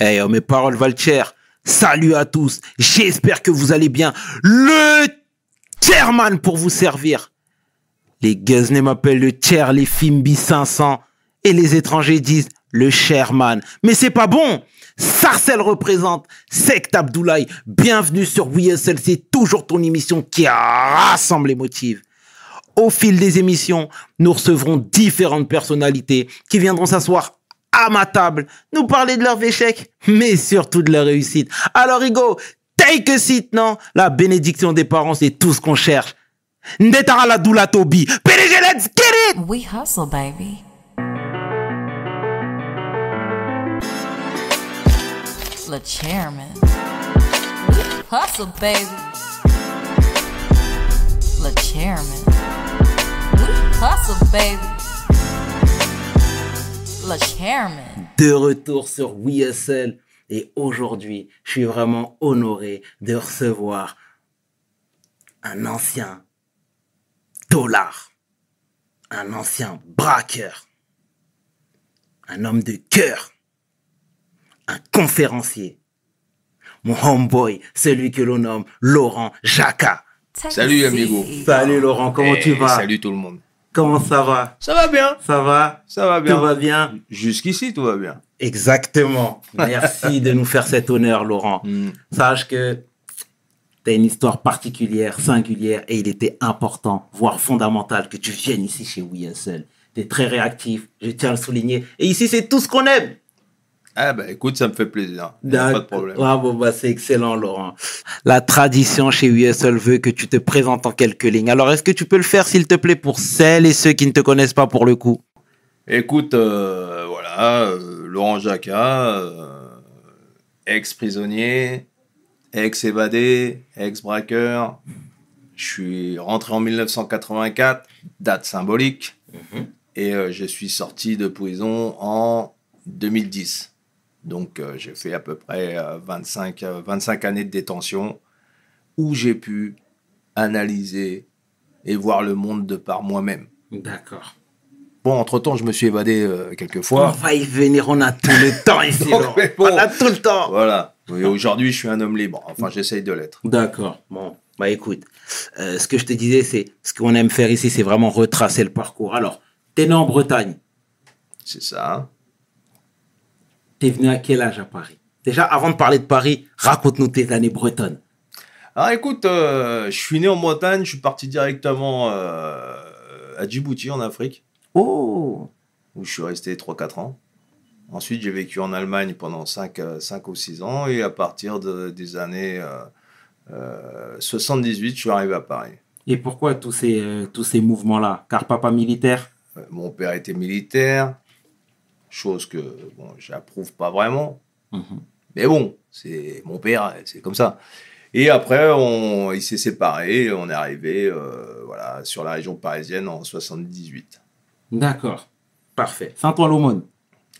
Hey, oh, mes paroles valent cher. Salut à tous. J'espère que vous allez bien. Le chairman pour vous servir. Les Guzney m'appellent le chair, les Fimbi 500. Et les étrangers disent le chairman. Mais c'est pas bon. Sarcel représente Sect Abdoulaye. Bienvenue sur WSL. C'est toujours ton émission qui rassemble les motifs. Au fil des émissions, nous recevrons différentes personnalités qui viendront s'asseoir à ma table, nous parler de leurs échecs, mais surtout de leur réussite. Alors, Hugo, take a seat, non? La bénédiction des parents, c'est tout ce qu'on cherche. Ndetara la doula Tobi. PDG, let's get it We hustle, baby. Le chairman. Hustle, baby. Le chairman. Hustle, baby. Le chairman. De retour sur WSL. Et aujourd'hui, je suis vraiment honoré de recevoir un ancien dollar, un ancien braqueur, un homme de cœur, un conférencier, mon homeboy, celui que l'on nomme Laurent Jacquat. Salut, amigo. Salut Laurent, comment Eh, tu vas? Salut tout le monde. Comment ça va? Ça va bien. Ça va? Ça va bien. Tout va bien? Jusqu'ici, tout va bien. Exactement. Merci de nous faire cet honneur, Laurent. Hmm. Sache que tu as une histoire particulière, singulière, et il était important, voire fondamental, que tu viennes ici chez WSL. Tu es très réactif, je tiens à le souligner. Et ici, c'est tout ce qu'on aime. Ah bah écoute, ça me fait plaisir. Pas de problème. Ah, bah, c'est excellent, Laurent. La tradition chez USL veut que tu te présentes en quelques lignes. Alors, est-ce que tu peux le faire, s'il te plaît, pour celles et ceux qui ne te connaissent pas pour le coup? Écoute, euh, voilà, euh, Laurent Jacquat, euh, ex-prisonnier, ex-évadé, ex-braqueur. Je suis rentré en 1984, date symbolique, et euh, je suis sorti de prison en 2010. Donc euh, j'ai fait à peu près euh, 25, euh, 25 années de détention où j'ai pu analyser et voir le monde de par moi-même. D'accord. Bon, entre-temps, je me suis évadé euh, quelques On fois. va y venir, on a tout le temps ici, Donc, bon. On a tout le temps. Voilà. Et aujourd'hui, je suis un homme libre. Enfin, j'essaye de l'être. D'accord. Bon, bah écoute, euh, ce que je te disais, c'est ce qu'on aime faire ici, c'est vraiment retracer le parcours. Alors, t'es né en Bretagne. C'est ça. T'es venu à quel âge à Paris? Déjà, avant de parler de Paris, raconte-nous tes années bretonnes. Alors, écoute, euh, je suis né en Bretagne. Je suis parti directement euh, à Djibouti, en Afrique, Oh où je suis resté 3-4 ans. Ensuite, j'ai vécu en Allemagne pendant 5, euh, 5 ou 6 ans. Et à partir de- des années euh, euh, 78, je suis arrivé à Paris. Et pourquoi tous ces, euh, tous ces mouvements-là? Car papa militaire? Euh, Mon père était militaire, chose que bon, j'approuve pas vraiment. Mhm. Mais bon, c'est mon père, c'est comme ça. Et après, on, il s'est séparé, on est arrivé euh, voilà, sur la région parisienne en 78. D'accord. Parfait. Saint-Ouen-l'Aumône.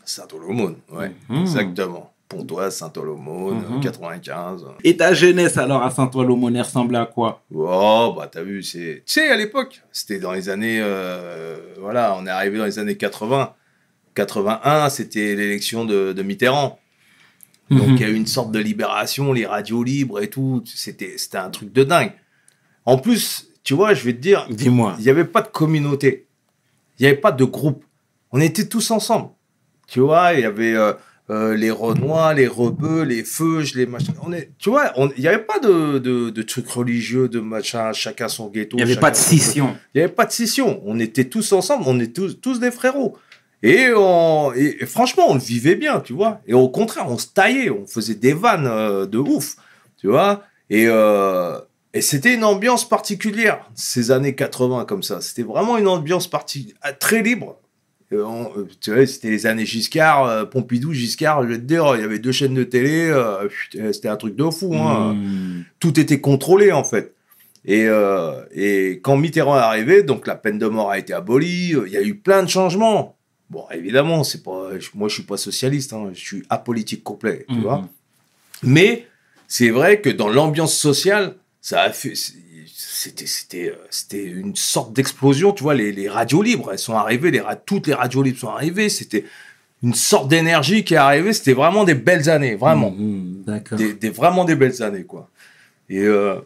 Saint-Olomoun, ouais, Mhm. exactement. Pontoise, Mhm. 95. Et ta jeunesse alors à Saint-Ouen-l'Aumône, elle ressemblait à quoi? Oh, bah t'as vu, c'est... Tu sais, à l'époque, c'était dans les années... euh, voilà, on est arrivé dans les années 80. 81, c'était l'élection de, de Mitterrand. Donc Mhm. il y a eu une sorte de libération, les radios libres et tout. C'était, un truc de dingue. En plus, tu vois, je vais te dire, Dis-moi. il n'y avait pas de communauté. Il n'y avait pas de groupe. On était tous ensemble. Tu vois, il y avait euh, euh, les Renois, les Rebeux, les Feuges, les machins. On est, tu vois, il n'y avait pas de, de, de trucs religieux, de machin, chacun son ghetto. Il n'y avait pas de scission. il n'y avait pas de scission. On était tous ensemble, on était tous, tous des frérots. Et, on, et, et franchement, on le vivait bien, tu vois. Et au contraire, on se taillait, on faisait des vannes euh, de ouf, tu vois. Et, euh, et c'était une ambiance particulière, ces années 80 comme ça. C'était vraiment une ambiance parti très libre. On- euh, tu vois, c'était les années Giscard, Pompidou, Giscard, je vais te dire, il y avait deux chaînes de télé, putain, c'était un truc de fou. Hein Mhm. tout était contrôlé en fait. Et, euh, et quand Mitterrand est arrivé, donc la peine de mort a été abolie, il y a eu plein de changements. Bon, évidemment, c'est pas, je- moi je suis pas socialiste, hein, je suis apolitique complet, tu Mhm. vois. Mais c'est vrai que dans l'ambiance sociale, ça a fait, c'était, c'était, euh, c'était une sorte d'explosion, tu vois. Les, les radios libres, elles sont arrivées, les toutes les radios libres sont arrivées. C'était, une sorte d'énergie qui est arrivée. C'était vraiment des belles années, vraiment. Mhm, D'accord. Des, des- vraiment des belles années, quoi. Et, euh,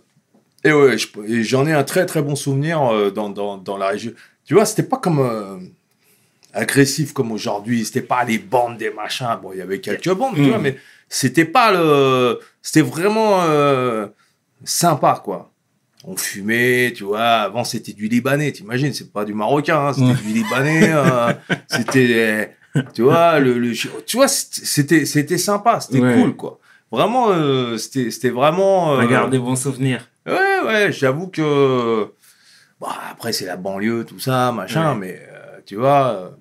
et ouais, j'en ai un très très bon souvenir euh, dans, dans, dans la région. Tu vois, c'était pas comme euh, agressif comme aujourd'hui. C'était pas les bandes, des machins. Bon, il y avait quelques bandes, tu Mm. vois, mais c'était pas le. C'était vraiment euh, sympa, quoi. On fumait, tu vois. Avant, c'était du Libanais, t'imagines, c'est pas du Marocain, hein, c'était Ouais. du Libanais. euh, c'était. Tu vois, le, le- tu vois, c'était, c'était sympa, c'était Ouais. cool, quoi. Vraiment, euh, c'était, c'était vraiment. Regarde des bons souvenirs. Ouais, ouais, j'avoue que. Bon, après, c'est la banlieue, tout ça, machin, Ouais. mais tu vois.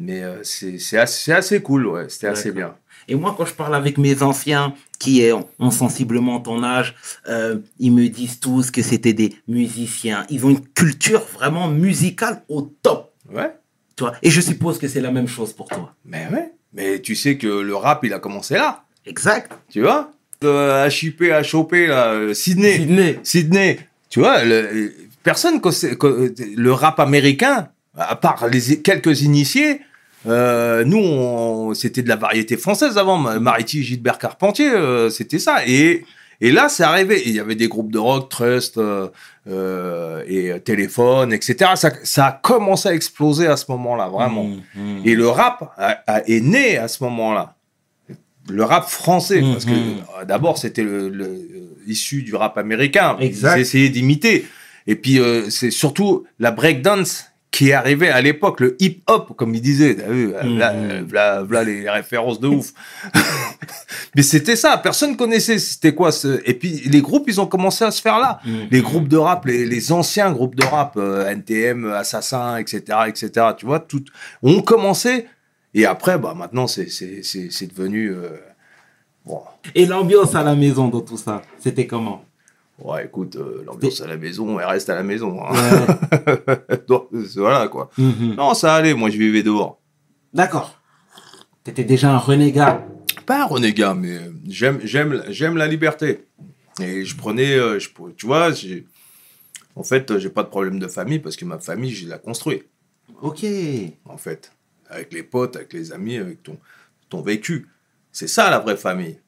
Euh, mais euh, c'est, assez, assez cool, ouais, c'était assez bien. Et moi, quand je parle avec mes anciens qui ont sensiblement ton âge, euh, ils me disent tous que c'était des musiciens. Ils ont une culture vraiment musicale au top. Ouais, Tu vois Et je suppose que c'est la même chose pour toi. mais ouais. Mais tu sais que le rap, il a commencé là, Exact. tu vois. De HIP à choper, là, euh, Sydney. Sydney. Sydney, tu vois, le- personne le rap américain, à part les quelques initiés, euh, nous, c'était de la variété française avant. Ma- Mariti, Gilbert Carpentier, euh, c'était ça. Et, et là, c'est arrivé. Il y avait des groupes de rock, Trust euh, et Téléphone, etc. Ça, ça a commencé à exploser à ce moment-là, vraiment. Mhm. Et le rap a- a- est né à ce moment-là. Le rap français, parce que d'abord c'était le, le- issu du rap américain. Exact. Ils essayaient d'imiter. Et puis c'est surtout la breakdance qui arrivée à l'époque, le hip-hop, comme ils disaient. T'as vu, Mhm. V'là, v'là- v'là les références de ouf. Mais c'était ça, personne connaissait c'était quoi ce... Et puis les groupes, ils ont commencé à se faire là Mhm. les groupes de rap, les, les anciens groupes de rap, euh, NTM, Assassin, etc., etc., tu vois, tout, ont commencé. Et après, bah, maintenant, c'est, c'est, c'est, c'est devenu, euh, bon, Et l'ambiance à la maison dans tout ça, c'était comment? Ouais, écoute, euh, l'ambiance à la maison, elle reste à la maison. hein. Ouais. Donc, voilà, quoi. Mhm. Non, ça allait, moi, je vivais dehors. D'accord. T'étais déjà un renégat. Pas un renégat, mais j'aime, j'aime, j'aime la liberté. Et je prenais, euh, je, tu vois, en fait, j'ai pas de problème de famille parce que ma famille, je l'ai construite. Ok. en fait. Avec les potes, avec les amis, avec ton, ton vécu. C'est ça la vraie famille.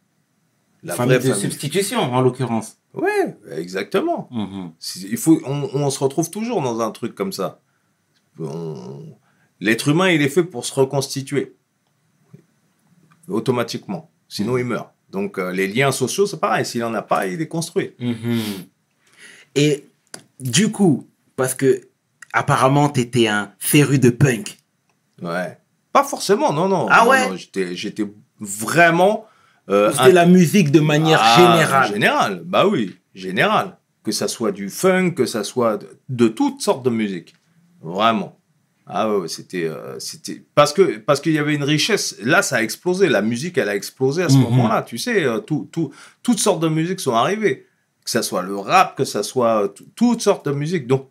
La famille vraie de famille. substitution, en l'occurrence. Ouais, exactement. Mhm. Il faut, on, on se retrouve toujours dans un truc comme ça. On- L'être humain, il est fait pour se reconstituer. Automatiquement. Sinon, il meurt. Donc, euh, les liens sociaux, c'est pareil. S'il n'en a pas, il est construit. Mhm. Et du coup, parce que apparemment t'étais un féru de punk. Ouais. Pas forcément, non, non. Ah Non, ouais? non, j'étais vraiment... euh, C'était la musique de manière Ah, générale. Général, bah oui, général. Que ça soit du funk, que ça soit de, de toutes sortes de musique. Vraiment. Ah ouais, c'était, euh, c'était parce que parce qu'il y avait une richesse. Là, ça a explosé. La musique, elle a explosé à ce Mhm. moment-là. Tu sais, euh, tout, tout, toutes sortes de musiques sont arrivées. Que ça soit le rap, que ça soit euh, tout- toutes sortes de musiques. Donc,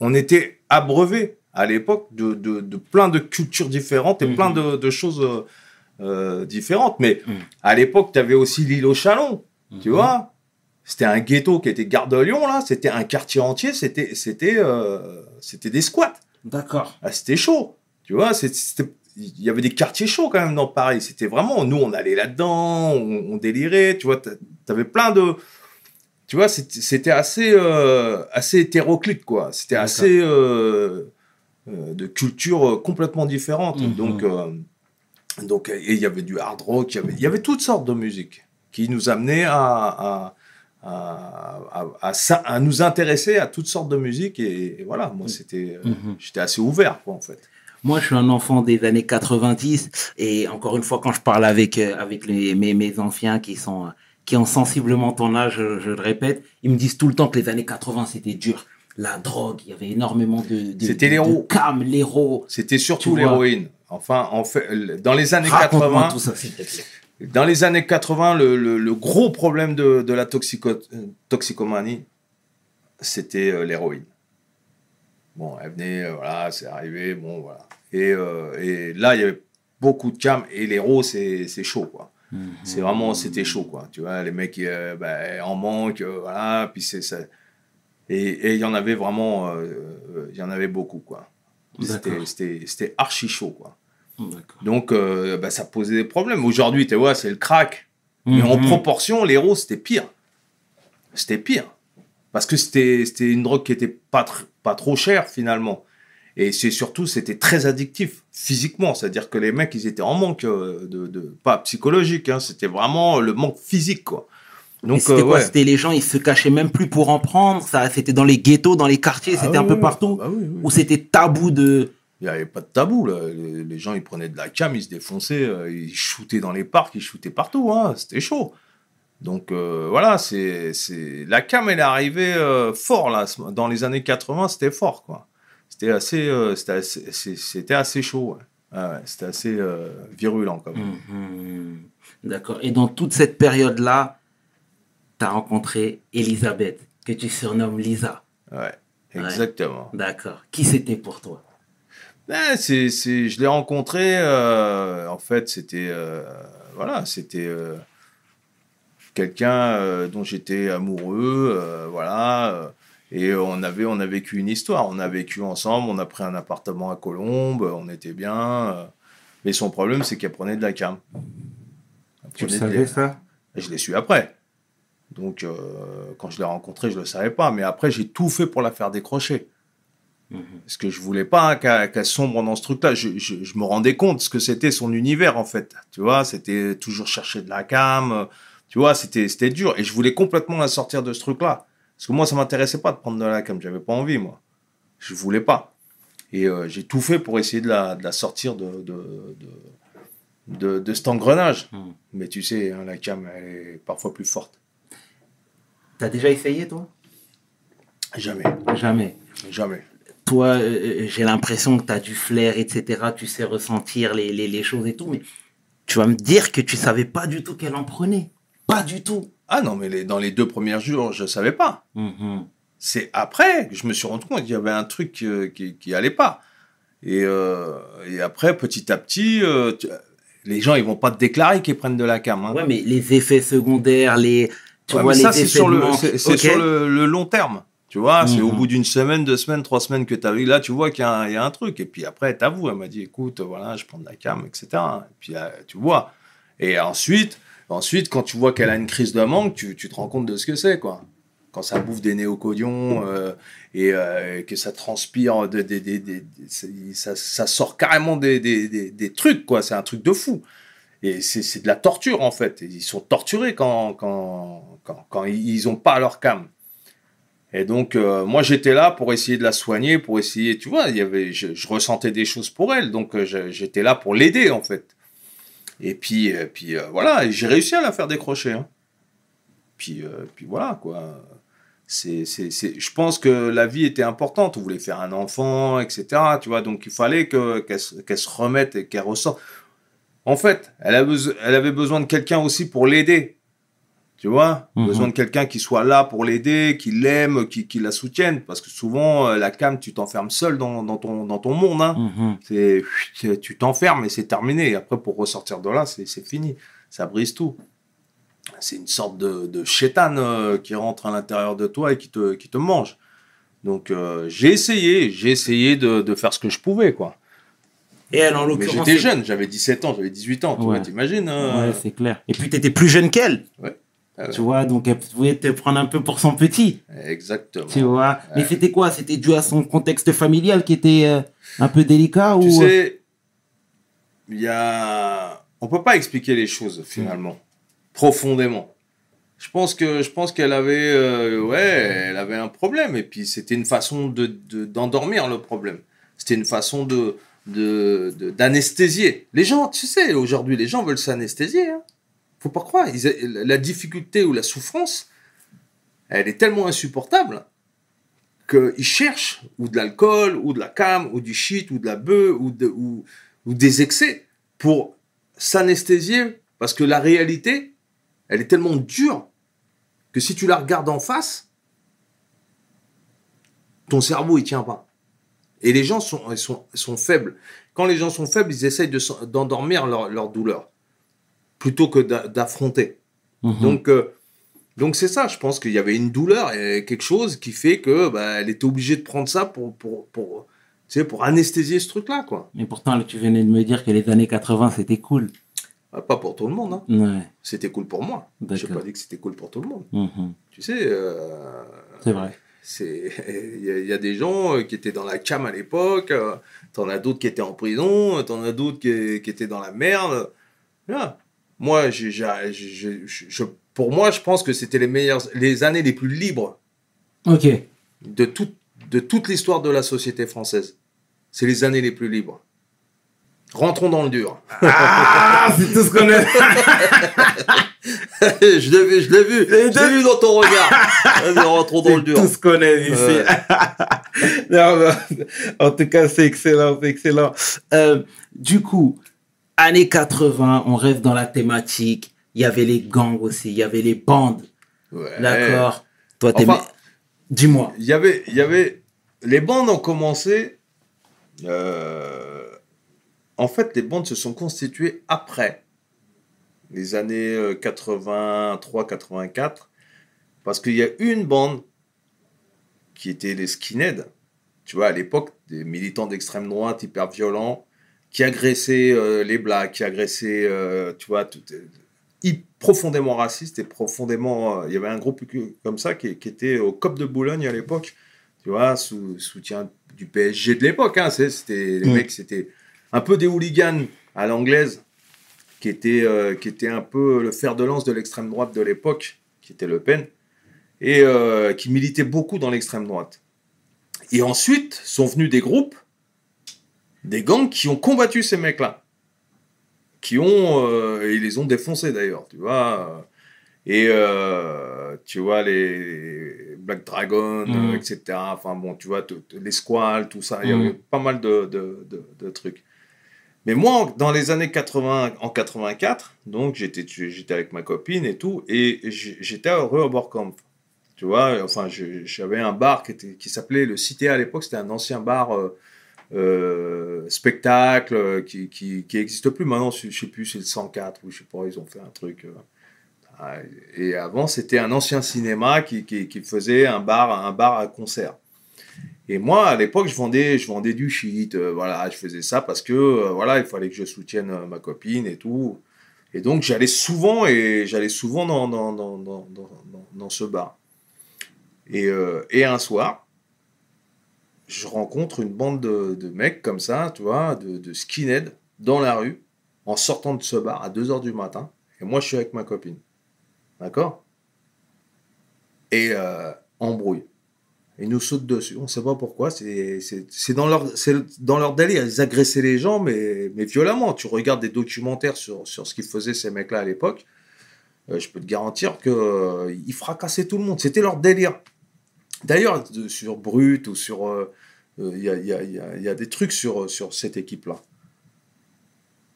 on était abreuvé à l'époque de, de, de plein de cultures différentes et Mhm. plein de, de choses euh, différentes. Mais Mhm. à l'époque, tu avais aussi l'île au Chalon. Tu Mhm. vois C'était un ghetto qui était Gare de Lyon, là. C'était un quartier entier. C'était, c'était, euh, c'était des squats. D'accord. Ah, c'était chaud. Tu vois, il y avait des quartiers chauds quand même dans Paris. C'était vraiment, nous, on allait là-dedans, on, on délirait. Tu vois, t'a- t'avais plein de. Tu vois, c'était assez, euh, assez hétéroclite, quoi. C'était assez euh, de cultures euh, complètement différentes. Mhm. Donc, donc, et il y avait du hard rock, il y avait, il y avait toutes sortes de musique qui nous amenaient à, à, à, à- à ça- à nous intéresser à toutes sortes de musique. Et, et voilà, moi, c'était, euh, Mhm. j'étais assez ouvert, quoi, en fait. Moi, je suis un enfant des années 90 et encore une fois, quand je parle avec euh, avec les, mes, mes anciens qui sont qui ont sensiblement ton âge, je, je le répète, ils me disent tout le temps que les années 80 c'était dur. La drogue, il y avait énormément de, de C'était l'héros. de cam, l'héros. C'était surtout l'héroïne. Enfin, en fait, dans les années Raconte-moi 80, tout ça, dans les années 80, le, le- le gros problème de, de la toxico- euh, toxicomanie, c'était euh, l'héroïne. Bon, elle venait, euh, voilà, c'est arrivé, bon, voilà. Et, euh, et là, il y avait beaucoup de cam, et l'héros, c'est chaud, quoi. C'est vraiment, c'était chaud, quoi. Tu vois, les mecs, euh, ben, en manque, euh, voilà, puis c'est ça. Et il y en avait vraiment, il y en avait beaucoup, quoi. C'était archi chaud, quoi. Donc, euh, bah, ça posait des problèmes. Aujourd'hui, tu vois, c'est le crack. Mais en Mhm. proportion, l'héros, c'était pire. C'était pire. Parce que c'était c'était une drogue qui était pas, tr- pas trop chère, finalement. Et c'est surtout, c'était très addictif, physiquement. C'est-à-dire que les mecs, ils étaient en manque euh, de... de- pas psychologique, hein, c'était vraiment le manque physique, quoi. Donc, c'était euh, quoi? ouais. C'était les gens, ils se cachaient même plus pour en prendre. Ça, c'était dans les ghettos, dans les quartiers, Ah c'était un peu oui. partout. Ah oui, oui. Ou c'était tabou de. Il n'y avait pas de tabou. Là. Les, gens, ils prenaient de la cam, ils se défonçaient, euh, ils shootaient dans les parcs, ils shootaient partout. Hein. C'était chaud. Donc euh, voilà, c'est, c'est... la cam, elle est arrivée euh, fort là. Dans les années 80, c'était fort. quoi. C'était assez, euh, c'était assez, assez chaud. ouais. Ah ouais, c'était assez virulent quand même. Mhm. D'accord. Et dans toute cette période-là, tu as rencontré Elisabeth, que tu surnommes Lisa. Ouais, exactement. D'accord. Qui c'était pour toi? Ouais, c'est, c'est, je l'ai rencontré, euh, en fait, c'était, euh, voilà, c'était euh, quelqu'un dont j'étais amoureux, voilà, et on avait, on a vécu une histoire, on a vécu ensemble, on a pris un appartement à Colombes, on était bien, mais son problème, c'est qu'elle prenait de la cam. Elle prenait de- ça? Et je l'ai su après. Donc, quand je l'ai rencontrée, je ne le savais pas, mais après, j'ai tout fait pour la faire décrocher. Parce que je voulais pas qu'elle sombre dans ce truc-là. Je, je- je me rendais compte ce que c'était son univers, en fait. Tu vois, c'était toujours chercher de la cam. euh, Tu vois, c'était c'était dur. Et je voulais complètement la sortir de ce truc-là. Parce que moi, ça m'intéressait pas de prendre de la cam. J'avais pas envie, moi. Je voulais pas. Et euh, j'ai tout fait pour essayer de la, de la sortir de, de, de, de, de cet engrenage. Mhm. Mais tu sais, hein, la cam, elle est parfois plus forte. T'as déjà essayé, toi? Jamais. Jamais. Jamais. Toi, euh, j'ai l'impression que tu as du flair, etc. Tu sais ressentir les, les, les choses et tout, mais tu vas me dire que tu savais pas du tout qu'elle en prenait. Pas du tout. Ah non, mais les- dans les deux premiers jours, je savais pas. Mhm. C'est après que je me suis rendu compte qu'il y avait un truc euh, qui, qui allait pas. Et, euh, et après, petit à petit, euh, tu- les gens, ils vont pas te déclarer qu'ils prennent de la cam. hein. Ouais, mais les effets secondaires, les. Tu Ouais, vois, mais les ça, c'est sur, c'est, le long terme. Tu vois, c'est au Mhm. bout d'une semaine, deux semaines, trois semaines que tu as vu. Là, tu vois qu'il y a, un, il y a un truc. Et puis après, t'avoues, elle m'a dit, écoute, voilà, je prends de la cam, etc. Et puis là, tu vois. Et ensuite, ensuite, quand tu vois qu'elle a une crise de manque, tu, tu te rends compte de ce que c'est, quoi. Quand ça bouffe des néocodions euh, et euh, que ça transpire, de, ça, ça sort carrément des, des, des, des trucs, quoi. C'est un truc de fou. Et c'est c'est de la torture, en fait. Ils sont torturés quand, quand, quand, quand ils n'ont pas leur cam. Et donc, euh, moi, j'étais là pour essayer de la soigner, pour essayer, tu vois, y je, ressentais des choses pour elle, donc euh, j'étais là pour l'aider, en fait. Et puis, euh, puis euh, voilà, et j'ai réussi à la faire décrocher. hein. Puis, puis voilà, quoi. C'est, je pense que la vie était importante. On voulait faire un enfant, etc. Tu vois, donc il fallait que, qu'elle, se- remette et qu'elle ressorte. En fait, elle avait besoin de quelqu'un aussi pour l'aider. Tu vois Mhm. Besoin de quelqu'un qui soit là pour l'aider, qui l'aime, qui, qui la soutienne. Parce que souvent, euh, la cam, tu t'enfermes seul dans, dans, ton, dans ton monde. Hein. Mhm. C'est, tu t'enfermes et c'est terminé. Et après, pour ressortir de là, c'est, c'est fini. Ça brise tout. C'est une sorte de, de chétane euh, qui rentre à l'intérieur de toi et qui te, qui te mange. Donc, euh, j'ai essayé. J'ai essayé de, de faire ce que je pouvais, quoi. Et elle, en Mais l'occurrence. j'étais jeune, j'avais 17 ans, j'avais 18 ans, tu Ouais. vois, t'imagines hein Ouais, c'est clair. Et puis, tu étais plus jeune qu'elle. Ouais. Ah ouais. Tu vois, donc elle pouvait te prendre un peu pour son petit. Exactement. Tu vois. Mais c'était quoi? C'était dû à son contexte familial qui était euh, un peu délicat Tu ou... sais, il y a... On peut pas expliquer les choses, finalement, profondément. Je pense que je pense qu'elle avait euh, ouais elle avait un problème et puis c'était une façon de de- d'endormir le problème c'était une façon de de de- d'anesthésier les gens tu sais aujourd'hui les gens veulent s'anesthésier hein. Faut pas croire la difficulté ou la souffrance elle est tellement insupportable qu'ils cherchent ou de l'alcool ou de la cam ou du shit ou de la bœuf ou de ou, ou des excès pour s'anesthésier parce que la réalité elle est tellement dure que si tu la regardes en face, ton cerveau il tient pas. Et les gens sont, faibles. Quand les gens sont faibles, ils essayent d'endormir leur douleur plutôt que d'a- d'affronter. Mhm. Donc, euh, donc c'est ça. Je pense qu'il y avait une douleur et quelque chose qui fait que bah, elle était obligée de prendre ça pour, pour, pour Tu sais, pour anesthésier ce truc-là, quoi. Mais pourtant, tu venais de me dire que les années 80, c'était cool. Ah, Pas pour tout le monde, hein. Ouais, C'était cool pour moi. J'ai D'accord. pas dit que c'était cool pour tout le monde. mhm, Tu sais, euh, c'est vrai. il y, a- il y a des gens euh, qui étaient dans la cam à l'époque, t'en as d'autres qui étaient en prison, t'en as d'autres qui, qui étaient dans la merde. Voilà. Moi, je- je- pour moi, je pense que c'était les meilleures, les années les plus libres Ok. de, toute de toute l'histoire de la société française. C'est les années les plus libres. Rentrons dans le dur. Ah, c'est tout ce qu'on a. je l'ai vu, je l'ai vu, je l'ai vu dans ton regard. Vas-y, rentrons dans le dur. tout ce qu'on aime ici. Ouais. Non, mais, en tout cas, c'est excellent, c'est excellent. Euh, du coup, années 80, on rêve dans la thématique. Il y avait les gangs aussi, il y avait les bandes. Ouais. D'accord. Toi, t'es. Enfin- Dis-moi. Il y avait, il y avait, les bandes ont commencé. euh, en fait, les bandes se sont constituées après les années 83-84, parce qu'il y a une bande qui était les skinheads. Tu vois, à l'époque, des militants d'extrême droite hyper violents qui agressaient euh, les blacks, qui agressaient, euh, tu vois, tout, hy- profondément raciste et profondément. euh, il y avait un groupe comme ça qui, qui était au COP de Boulogne à l'époque, tu vois, sous soutien du PSG de l'époque. Hein, c'était les Mm. mecs, c'était un peu des hooligans à l'anglaise, qui était euh, qui était un peu le fer de lance de l'extrême droite de l'époque, qui était Le Pen, et euh, qui militait beaucoup dans l'extrême droite. Et ensuite sont venus des groupes, des gangs qui ont combattu ces mecs-là. Qui ont euh, ils les ont défoncés d'ailleurs tu vois. Et euh, tu vois les Black Dragon Mhm. euh, etc enfin bon tu vois les squales tout ça. Il y Mhm. avait pas mal de, de, de- de trucs. Mais moi dans les années 80 en 84 donc j'étais j'étais avec ma copine et tout et j'étais à Rehoboth tu vois enfin j'avais un bar qui était qui s'appelait le Cité à l'époque. C'était un ancien bar euh, euh, spectacle euh, qui, qui, qui existe plus maintenant, je je sais plus, c'est le 104 ou je sais pas, ils ont fait un truc. euh, ah, et avant, c'était un ancien cinéma qui, qui, faisait un bar, un bar à concert. Et moi, à l'époque, je vendais, je vendais du shit. voilà, je faisais ça parce que voilà, il fallait que je soutienne ma copine et tout. Et donc, j'allais souvent et j'allais souvent dans, dans, dans, dans, dans, ce bar. Et, et un soir, je rencontre une bande de, mecs comme ça, tu vois, de, de skinheads dans la rue, en sortant de ce bar à 2h du matin. Et moi, je suis avec ma copine. D'accord? Et euh, embrouille. Ils nous sautent dessus. On ne sait pas pourquoi. C'est dans, leur- délire. Ils agressaient les gens, mais, violemment. Tu regardes des documentaires sur, ce qu'ils faisaient, ces mecs-là, à l'époque. euh, je peux te garantir qu'ils fracassaient tout le monde. C'était leur délire. D'ailleurs, sur Brut ou sur. euh, euh, Il y, a, il y a- il y a- il y a des trucs sur, sur cette équipe-là.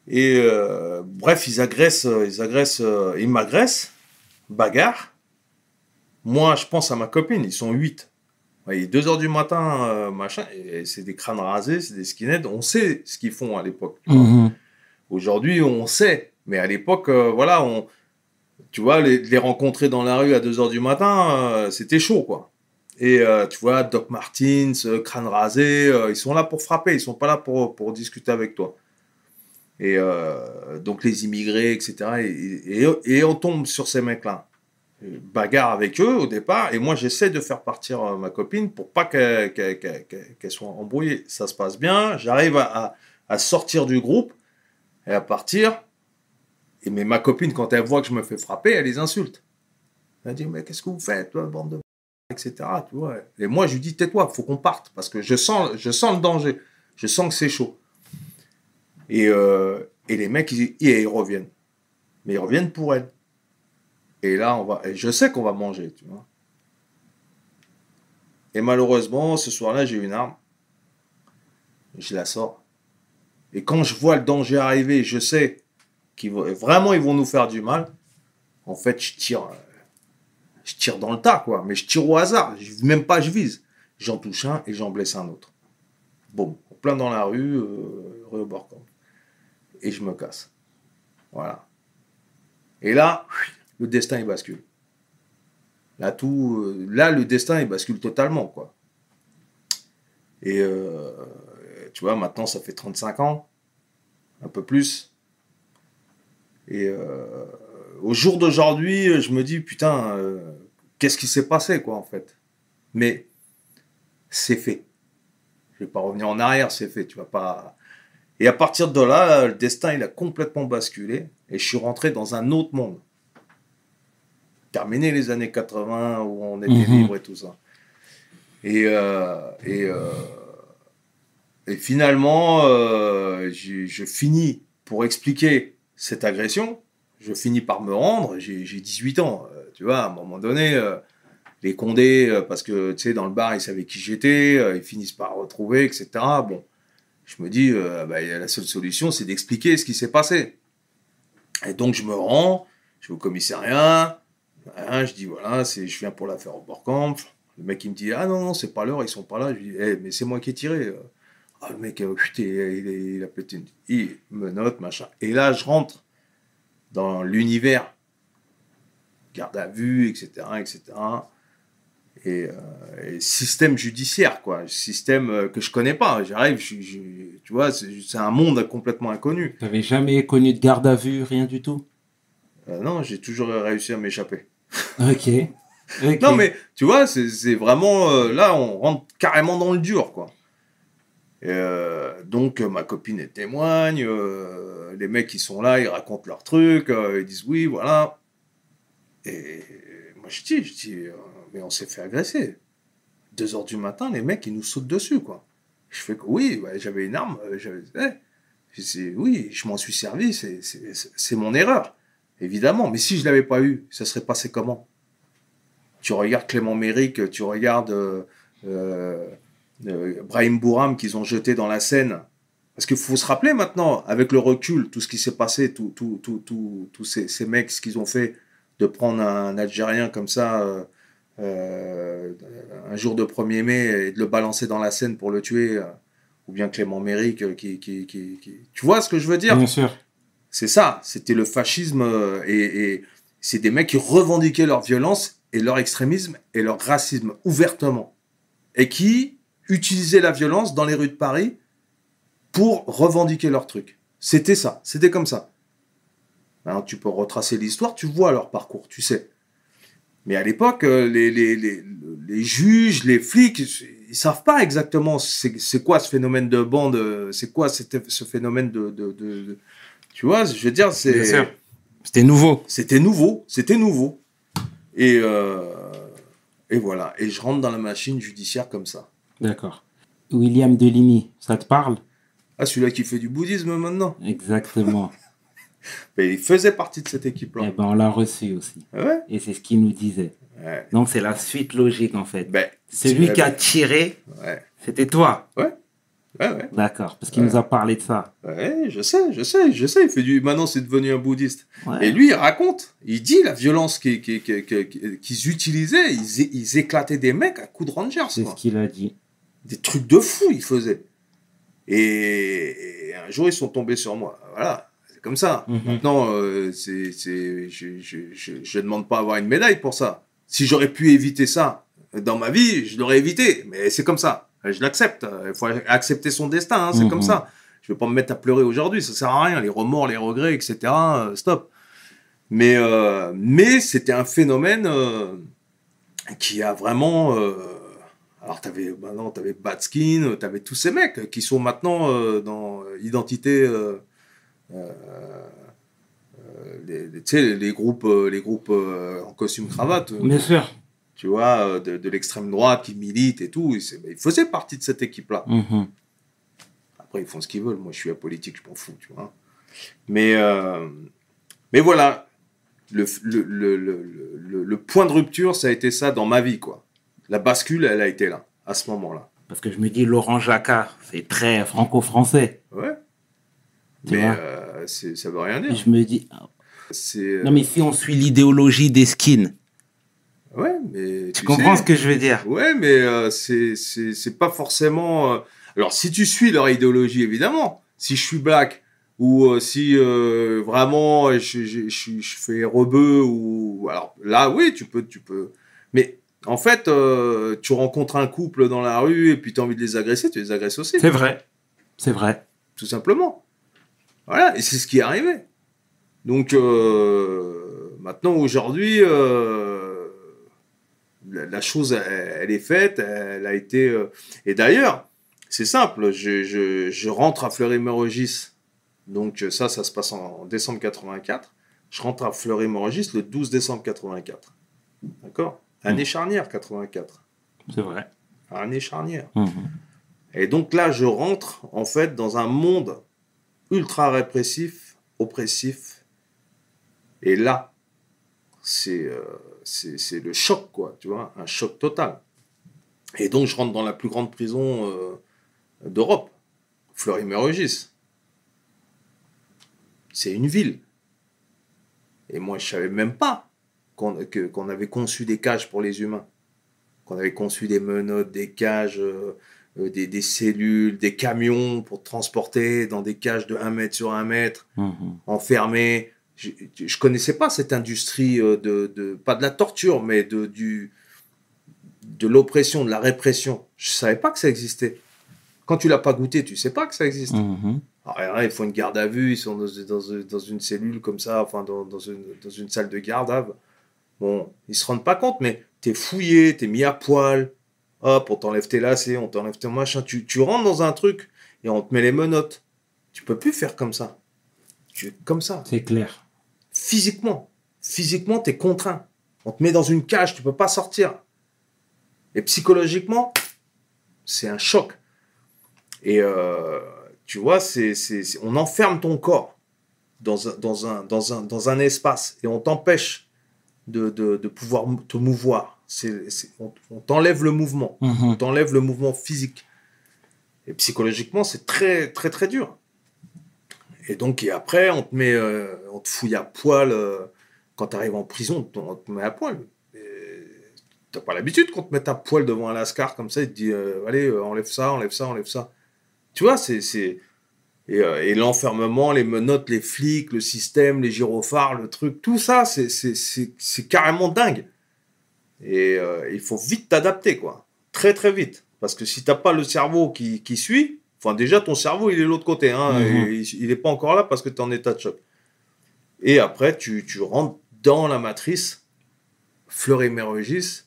Et euh, bref, ils agressent, euh, ils agressent, euh, ils m'agressent, bagarre. Moi, je pense à ma copine, ils sont 8. Il est 2 heures du matin, euh, machin, et c'est des crânes rasés, c'est des skinheads. On sait ce qu'ils font à l'époque. Mhm. Aujourd'hui, on sait, mais à l'époque, euh, voilà, on, tu vois, les, les rencontrer dans la rue à 2 heures du matin, euh, c'était chaud, quoi. Et euh, tu vois, Doc Martins, euh, crâne rasé, euh, ils sont là pour frapper, ils sont pas là pour, pour discuter avec toi. Et donc les immigrés, etc. Et, on tombe sur ces mecs-là. Bagarre avec eux au départ, et moi j'essaie de faire partir ma copine pour pas qu'elle qu'elle- qu'elle soit embrouillée. Ça se passe bien, j'arrive à, à- sortir du groupe et à partir. Mais ma copine, quand elle voit que je me fais frapper, elle les insulte. Elle dit Mais qu'est-ce que vous faites, toi, bande de. Etc. Et moi, je lui dis Tais-toi, faut qu'on parte, parce que je sens, je sens le danger. Je sens que c'est chaud. Et, euh, et les mecs, ils, ils- reviennent. Mais ils reviennent pour elle. Et là, on va. Je sais qu'on va manger, tu vois. Et malheureusement, ce soir-là, j'ai une arme. Je la sors. Et quand je vois le danger arriver, je sais qu'ils vont vraiment ils vont nous faire du mal. En fait, je tire, euh, je tire dans le tas, quoi. Mais je tire au hasard. Je- même pas je vise. J'en touche un et j'en blesse un autre. En plein dans la rue, euh, rue. Et je me casse. Voilà. Et là, le destin il bascule. Là, tout, euh, là, le destin il bascule totalement, quoi. Et, euh, tu vois, maintenant, ça fait 35 ans, un peu plus. Et euh, au jour d'aujourd'hui, je me dis, putain, euh, qu'est-ce qui s'est passé, quoi, en fait? Mais c'est fait. Je vais pas revenir en arrière, c'est fait. Tu vas pas. Et à partir de là, le destin, il a complètement basculé. Et je suis rentré dans un autre monde. Terminé les années 80 où on était Mhm. libre et tout ça. Et, euh, et, euh, et finalement, euh, je finis pour expliquer cette agression. Je finis par me rendre. J'ai j'ai 18 ans. euh, tu vois, à un moment donné, euh, les condés, euh, parce que tu sais, dans le bar, ils savaient qui j'étais, ils finissent par retrouver, etc. Bon, je me dis, bah, la seule solution, c'est d'expliquer ce qui s'est passé. Et donc, je me rends, je vais au commissariat, hein, je dis, voilà, je viens pour l'affaire au Borkamp. Le mec, il me dit, ah non, non, c'est pas l'heure, ils sont pas là. Je lui dis, Eh, mais c'est moi qui ai tiré. Ah, le mec, putain, il- il a pété une... Il me note, machin. Et là, je rentre dans l'univers, garde à vue, etc., etc. Et, euh, et système judiciaire, quoi. Système euh, que je connais pas. J'arrive, tu vois, c'est un monde complètement inconnu. Tu n'avais jamais connu de garde à vue, rien du tout? Euh, non, j'ai toujours réussi à m'échapper. Ok. Non, mais tu vois, c'est c'est vraiment. euh, là, on rentre carrément dans le dur, quoi. Euh, donc, euh, ma copine témoigne. euh, les mecs qui sont là, ils racontent leurs trucs. ils disent oui, voilà. Et moi, je dis, je dis, mais on s'est fait agresser. Deux heures du matin, les mecs, ils nous sautent dessus, quoi. Je fais que oui, ouais, j'avais une arme. j'avais- eh. Je dis, oui, je m'en suis servi, c'est- mon erreur, évidemment. Mais si je l'avais pas eu, ça serait passé comment? Tu regardes Clément Méric, tu regardes Brahim Bouram qu'ils ont jeté dans la Seine. Parce qu'il faut se rappeler maintenant, avec le recul, tout ce qui s'est passé, tous tout, tout, tout, tous ces, ces mecs, ce qu'ils ont fait, de prendre un Algérien comme ça euh, euh, un jour de 1er mai et de le balancer dans la Seine pour le tuer, euh, ou bien Clément Méric euh, qui, qui, qui, qui- Tu vois ce que je veux dire? Bien sûr. c'est ça, c'était le fascisme euh, et, et c'est des mecs qui revendiquaient leur violence et leur extrémisme et leur racisme ouvertement et qui utilisaient la violence dans les rues de Paris pour revendiquer leur truc. C'était ça, c'était comme ça. Alors, tu peux retracer l'histoire, tu vois leur parcours, tu sais. Mais à l'époque, euh, les, les, les, les juges, les flics, ils savent pas exactement c'est quoi ce phénomène de bande, euh, c'est quoi ce phénomène de, de, de- de- tu vois, je veux dire, c'est. C'était nouveau. c'était nouveau, c'était nouveau. Et, euh, et voilà. Et je rentre dans la machine judiciaire comme ça. D'accord. William Deligny, ça te parle? Ah, celui-là qui fait du bouddhisme maintenant. Exactement. Mais il faisait partie de cette Eh équipe-là. ben, on l'a reçu aussi. Ouais? Et c'est ce qu'il nous disait. Ouais. Donc, c'est la suite logique, en fait. Ben, Celui ouais, qui a ben, tiré, Ouais. c'était toi. Ouais, ouais. D'accord. Parce qu'il Ouais. nous a parlé de ça. Ouais, je sais, je sais, je sais. Il fait du. Maintenant, c'est devenu un bouddhiste. Ouais. Et lui, il raconte. Il dit la violence qu'ils utilisaient. Ils, éclataient des mecs à coups de rangers. c'est ce qu'il a dit. Des trucs de fou ils faisaient. Et, et un jour, ils sont tombés sur moi. Voilà, c'est comme ça. Mhm. Maintenant, euh, c'est, je, je, je, je demande pas à avoir une médaille pour ça. Si j'aurais pu éviter ça dans ma vie, je l'aurais évité. Mais c'est comme ça. Je l'accepte. Il faut accepter son destin. hein, c'est Mhm. comme ça. Je vais pas me mettre à pleurer aujourd'hui. Ça sert à rien. Les remords, les regrets, etc. euh, stop. Mais, euh, mais c'était un phénomène qui a vraiment. Alors, tu avais, tu avais Batskin, tu avais tous ces mecs qui sont maintenant euh, dans euh, Identité. euh, euh, les, les- tu sais, les groupes, les groupes en costume cravate, Bien sûr. tu vois, de, de l'extrême droite qui milite et tout. c'est- Ils faisaient partie de cette équipe-là. Mhm. Après, ils font ce qu'ils veulent. Moi, je suis apolitique, je m'en fous, tu vois. Mais, euh, mais voilà, le, le, le, le, le- le point de rupture, ça a été ça dans ma vie, quoi. La bascule, elle a été là, à ce moment-là. Parce que je me dis, Laurent Jacquard, c'est très franco-français. Ouais. Tu mais euh, ça veut rien dire. je me dis, C'est, non mais si on suit l'idéologie des skins, ouais, mais tu comprends sais- ce que je veux dire? Ouais, mais euh, c'est pas forcément. euh, Alors, si tu suis leur idéologie, évidemment, si je suis black ou euh, si euh, vraiment je, je, je, je fais rebeu ou alors là, oui, tu peux, tu peux. Mais en fait, euh, tu rencontres un couple dans la rue et puis tu as envie de les agresser, tu les agresses aussi. C'est vrai. C'est vrai. tout simplement. Voilà, et c'est ce qui est arrivé. Donc euh, maintenant, aujourd'hui, euh, la, la chose, elle, elle est faite, elle a été... et d'ailleurs, c'est simple, je, je- je rentre à Fleury-Mérogis, donc ça, ça se passe en, en décembre 84. Je rentre à Fleury-Mérogis le 12 décembre 84. D'accord? Année charnière 84. C'est vrai. Année charnière. Mhm. Et donc là, je rentre en fait dans un monde ultra répressif, oppressif. Et là, c'est euh, c'est c'est le choc, quoi, tu vois, un choc total. Et donc, je rentre dans la plus grande prison euh, d'Europe, Fleury-Mérogis. C'est une ville. Et moi, je savais même pas qu'on avait conçu des cages pour les humains. Qu'on avait conçu des menottes, des cages. euh, euh, des, des cellules, des camions pour transporter dans des cages de 1 mètre sur 1 mètre, Mhm. enfermés. Je, je connaissais pas cette industrie euh, de, de- pas de la torture, mais de, du, de l'oppression, de la répression. Je savais pas que ça existait. Quand tu l'as pas goûté, tu sais pas que ça existe. Mhm. Alors, là, ils font une garde à vue, ils sont dans, dans- dans une cellule comme ça, enfin dans, dans une, dans une salle de garde. Bon, ils se rendent pas compte, mais t'es fouillé, t'es mis à poil. Hop, on t'enlève tes lacets, on t'enlève tes machins. Tu, tu rentres dans un truc et on te met les menottes. Tu peux plus faire comme ça. Tu es comme ça. C'est clair. Physiquement. Physiquement, t'es contraint. On te met dans une cage, tu peux pas sortir. Et psychologiquement, c'est un choc. Et euh, tu vois, c'est, c'est, c'est- on enferme ton corps dans un, dans un, dans un, dans un espace et on t'empêche de, de, de pouvoir te mouvoir. C'est, c'est- on, on t'enlève le mouvement, on Mhm. t'enlève le mouvement physique. Et psychologiquement, c'est très, très, très dur. Et donc, et après, on te met, euh, on te fouille à poil. euh, quand tu arrives en prison, on te met à poil. Et T'as pas l'habitude qu'on te mette à poil devant un lascar comme ça, il te dit euh, allez, enlève ça, enlève ça, enlève ça. Tu vois, c'est. c'est- Et, euh, et l'enfermement, les menottes, les flics, le système, les gyrophares, le truc, tout ça, c'est- carrément dingue. Et euh, il faut vite t'adapter, quoi. Très, très vite. Parce que si t'as pas le cerveau qui, qui suit, enfin, déjà, ton cerveau, il est de l'autre côté. Hein, Mhm. il, il est pas encore là parce que tu es en état de choc. Et après, tu, tu rentres dans la matrice, Fleury-Mérogis,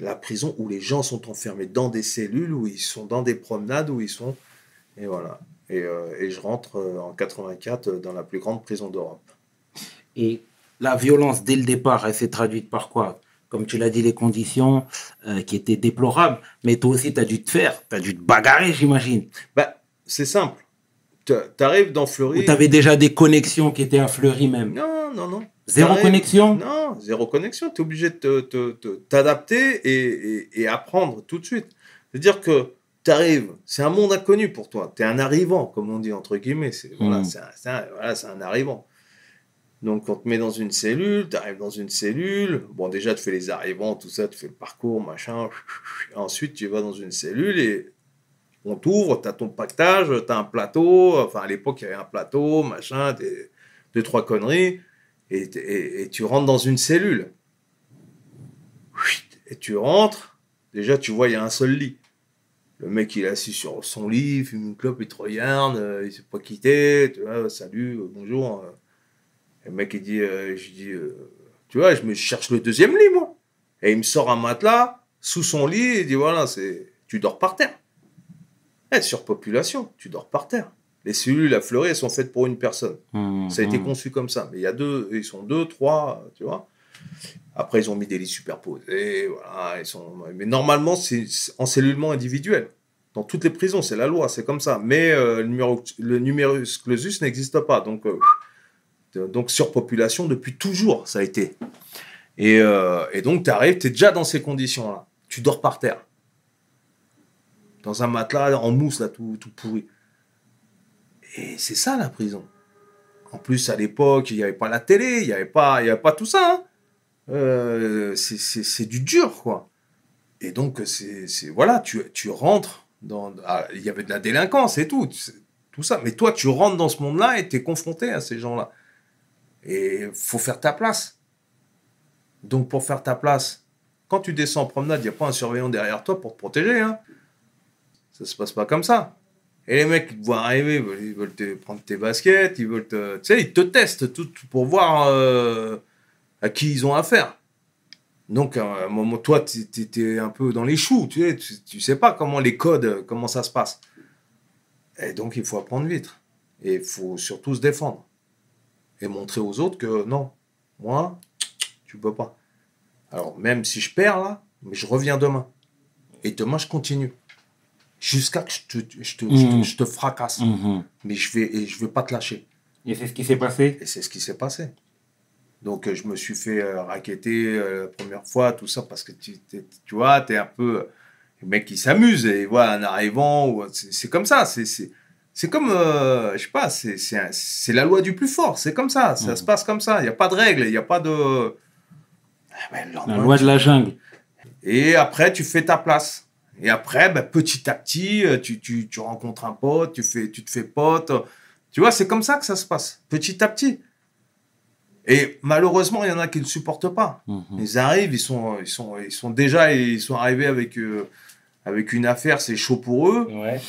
la prison où les gens sont enfermés dans des cellules, où ils sont dans des promenades, où ils sont. Et voilà. Et, euh, et je rentre euh, en 84 euh, dans la plus grande prison d'Europe. Et la violence, dès le départ, elle s'est traduite par quoi? Comme tu l'as dit, les conditions euh, qui étaient déplorables. Mais toi aussi, tu as dû te faire, tu as dû te bagarrer, j'imagine. Bah, c'est simple. Tu arrives dans Fleury. Ou tu avais déjà des connexions qui étaient à Fleury même? Non, non, non. Zéro connexion? Non, zéro connexion. Tu es obligé de te- te- te- t'adapter et, et- et apprendre tout de suite. C'est-à-dire que tu arrives, c'est un monde inconnu pour toi. Tu es un arrivant, comme on dit entre guillemets. C'est voilà, Mm. c'est un, c'est un- voilà, c'est un arrivant. Donc, on te met dans une cellule, tu arrives dans une cellule. Bon, déjà, tu fais les arrivants, tout ça, tu fais le parcours, machin. Ensuite, tu vas dans une cellule et on t'ouvre, tu as ton pactage, tu as un plateau. Enfin, à l'époque, il y avait un plateau, machin, des, deux, trois conneries. Et, et- et tu rentres dans une cellule. Et tu rentres, déjà tu vois, il y a un seul lit. Le mec, il est assis sur son lit, il fume une clope, il te regarde, euh, il s'est pas quitté, tu vois, salut, euh, bonjour. euh. Et le mec, il dit, euh, je dis, tu vois, je me cherche le deuxième lit, moi. Et il me sort un matelas sous son lit, il dit, voilà, c'est, tu dors par terre. Eh, surpopulation, tu dors par terre. Les cellules à Fleury, elles sont faites pour une personne. Ça a été conçu comme ça. Mais il y a deux, ils sont deux, trois, tu vois. Après, ils ont mis des lits superposés. Ils sont... Mais normalement, c'est c'est encellulement individuel. Dans toutes les prisons, c'est la loi, c'est comme ça. Mais euh, le, numéro, le clausus n'existe pas. Donc, euh, donc, surpopulation depuis toujours, ça a été. Et, euh, donc, tu arrives, tu es déjà dans ces conditions-là. Tu dors par terre. Dans un matelas en mousse, là, tout, tout pourri. Et c'est ça, la prison. En plus, à l'époque, il n'y avait pas la télé, il n'y avait, pas- y avait pas tout ça. hein. Euh, c'est- du dur, quoi. Et donc, c'est voilà, tu, tu rentres dans. ah, Il y avait de la délinquance et tout, tout ça. Mais toi, tu rentres dans ce monde-là et tu es confronté à ces gens-là. Et faut faire ta place. Donc, pour faire ta place, quand tu descends en promenade, il n'y a pas un surveillant derrière toi pour te protéger. Hein. Ça se passe pas comme ça. Et les mecs, ils te voient arriver, ils veulent- te prendre tes baskets, ils veulent te. Tu sais, ils te testent tout pour voir euh, à qui ils ont affaire. Donc, à un moment, toi, tu es, un peu dans les choux, tu sais, tu, tu sais pas comment les codes, euh, comment ça se passe. Et donc, il faut apprendre vite. Et il faut surtout se défendre. Et montrer aux autres que non, moi, tu peux pas. Alors, même si je perds là, mais je reviens demain. Et demain, je continue. Jusqu'à que je te, je te, je te- je te fracasse. Mhm. Mais je vais, et je vais pas te lâcher. Et c'est ce qui s'est passé? Et c'est ce qui s'est passé. Donc, euh, je me suis fait euh, raqueter euh, la première fois, tout ça, parce que tu, tu vois, tu es un peu. le mec qui s'amuse, et voilà, en arrivant, ou- c'est comme ça. C'est- comme, euh, je sais pas, c'est la loi du plus fort. C'est comme ça, ça se passe comme ça. Il n'y a pas de règles, il n'y a pas de. Ah ben, La loi de la jungle. et après, tu fais ta place. Et après, bah, petit à petit, tu, tu, tu rencontres un pote, tu, fais, tu te fais pote. Tu vois, c'est comme ça que ça se passe, petit à petit. Et malheureusement, il y en a qui ne supportent pas. Mhm. Ils arrivent, ils sont, ils sont, ils sont déjà, ils sont arrivés avec, euh, avec une affaire, c'est chaud pour eux. Ouais.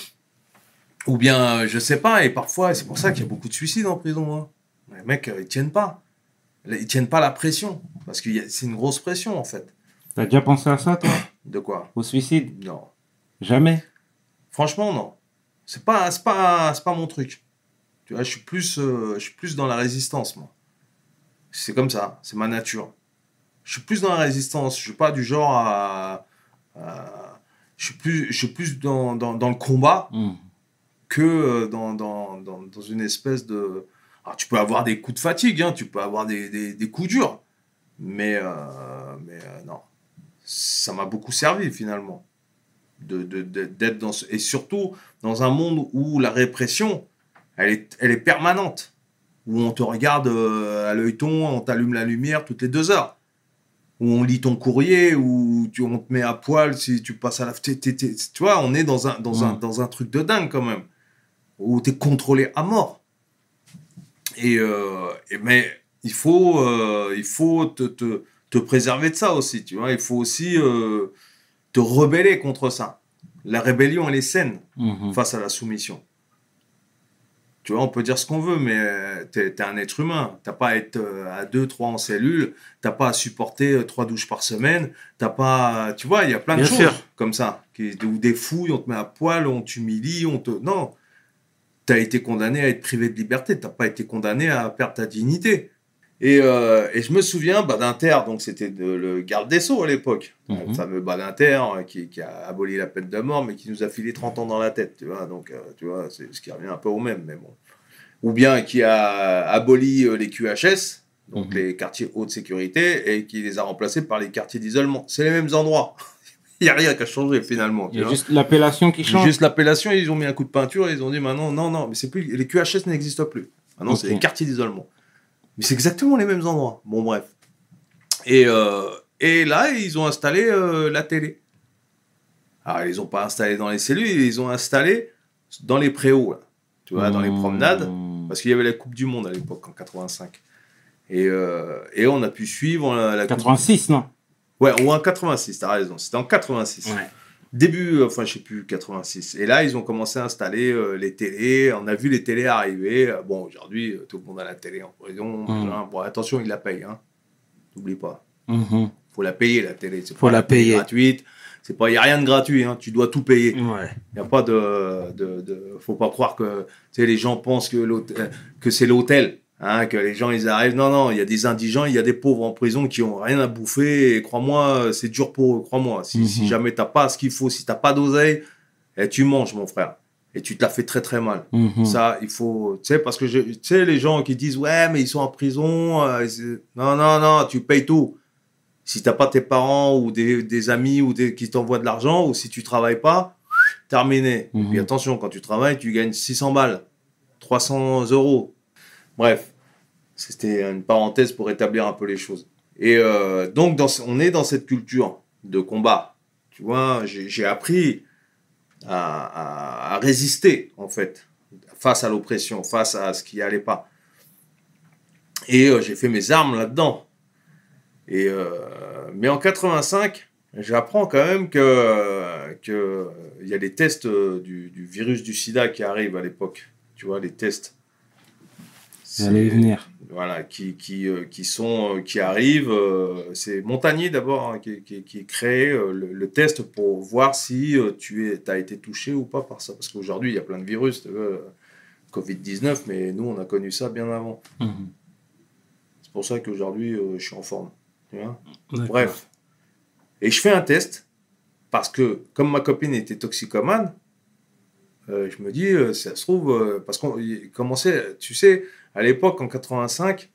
Ou bien, euh, je sais pas, et parfois, c'est pour ça qu'il y a beaucoup de suicides en prison. hein. Les mecs, euh, ils tiennent pas. Ils tiennent pas la pression. Parce que c'est une grosse pression, en fait. T'as déjà pensé à ça, toi? De quoi? Au suicide? Non. Jamais? Franchement, non. C'est pas, c'est pas, c'est pas mon truc. Tu vois, je suis plus, euh, je suis plus dans la résistance, moi. C'est comme ça, c'est ma nature. Je suis plus dans la résistance. Je suis pas du genre à, à- je suis plus, je suis plus dans, dans, dans le combat Mhm. que euh, dans, dans, dans, dans une espèce de. Alors, tu peux avoir des coups de fatigue, hein, tu peux avoir des, des, des coups durs, mais, euh, mais euh, non. Ça m'a beaucoup servi finalement. De, de- de- d'être dans ce- et surtout dans un monde où la répression, elle est, elle est permanente. Où on te regarde euh, à l'œil ton, on t'allume la lumière toutes les deux heures. Où on lit ton courrier, où tu, on te met à poil si tu passes à la. tu vois, on est dans un, dans, un, dans un truc de dingue quand même. Où tu es contrôlé à mort. Et, euh, et- mais il faut, euh, il faut te, te, te préserver de ça aussi, tu vois. Il faut aussi euh, te rebeller contre ça. La rébellion, elle est saine Mhm. face à la soumission. Tu vois, on peut dire ce qu'on veut, mais euh, t'es es un être humain. T'as pas à être euh, à deux, trois en cellule. T'as pas à supporter euh, trois douches par semaine. T'as pas, tu vois, il y a plein de Bien choses sûr. comme ça, qui, ou des fouilles, on te met à poil, on t'humilie, on te, non. T'as été condamné à être privé de liberté. T'as pas été condamné à perdre ta dignité. Et, euh, et je me souviens, Badinter, donc c'était le garde des Sceaux à l'époque, Mhm. le fameux Badinter euh, qui, qui a aboli la peine de mort, mais qui nous a filé 30 ans dans la tête, tu vois. Donc, euh, tu vois, c'est ce qui revient un peu au même, mais bon. Ou bien qui a aboli les QHS, donc Mhm. les quartiers haute sécurité, et qui les a remplacés par les quartiers d'isolement. C'est les mêmes endroits. Il n'y a rien qui a changé finalement. Il y a juste l'appellation qui change. Juste l'appellation, ils ont mis un coup de peinture et ils ont dit maintenant, non, non, mais c'est plus, les QHS n'existent plus. Maintenant, c'est les quartiers d'isolement. Mais c'est exactement les mêmes endroits. Bon, bref. Et, euh, et là, ils ont installé euh, la télé. Alors, ils n'ont pas installé dans les cellules, ils ont installé dans les préaux, là. tu vois, dans les Mhm. promenades, parce qu'il y avait la Coupe du Monde à l'époque, en 85. Et, euh, et on a pu suivre la, la Coupe- 86, non? Ouais, ou en 86, t'as raison, c'était en 86. Ouais. Début, euh, enfin, je sais plus, 86. Et là, ils ont commencé à installer euh, les télés. On a vu les télés arriver. Euh, Bon, aujourd'hui, tout le monde a la télé en prison. Mm. Hein. Bon, attention, ils la payent. Hein. N'oublie pas. Mhm. faut la payer, la télé. C'est Faut pas la payer. gratuite. C'est pas, il y a rien de gratuit. Hein. Tu dois tout payer. Ouais. Il y a pas de, de, de- faut pas croire que, tu sais, les gens pensent que l'hôtel- que c'est l'hôtel. Hein, que les gens ils arrivent. Non, non, il y a des indigents, il y a des pauvres en prison qui ont rien à bouffer. Et crois-moi, c'est dur pour eux. Crois-moi. Si, Mhm. si jamais t'as pas ce qu'il faut, si t'as pas d'oseille, eh, tu manges, mon frère. Et tu te la fais très très mal. Mhm. Ça, il faut, tu sais, parce que tu sais, les gens qui disent ouais, mais ils sont en prison. euh, non, non, non, tu payes tout. Si t'as pas tes parents ou des, des amis ou des, qui t'envoient de l'argent ou si tu travailles pas, terminé. Et Mhm. puis attention, quand tu travailles, tu gagnes 600 balles, 300 euros. Bref, c'était une parenthèse pour établir un peu les choses. Et euh, donc, on est dans cette culture de combat. Tu vois, j'ai appris à, résister, en fait, face à l'oppression, face à ce qui allait pas. Et euh, j'ai fait mes armes là-dedans. Et euh, mais en 85, J'apprends quand même que que il y a les tests du, du virus du sida qui arrivent à l'époque. Tu vois, les tests. J'allais y venir. Voilà, qui, qui, euh, qui sont, euh, qui arrivent. euh, c'est Montagnier d'abord hein, qui, qui, qui crée le, le test pour voir si tu es, as été touché ou pas par ça. Parce qu'aujourd'hui, il y a plein de virus, tu vois, euh, Covid-19, mais nous, on a connu ça bien avant. Mhm. C'est pour ça qu'aujourd'hui, je suis en forme. tu vois. D'accord. Bref. Et je fais un test parce que, comme ma copine était toxicomane, euh, je me dis, euh, ça se trouve, euh, parce qu'on commençait, tu sais, à l'époque, en 85,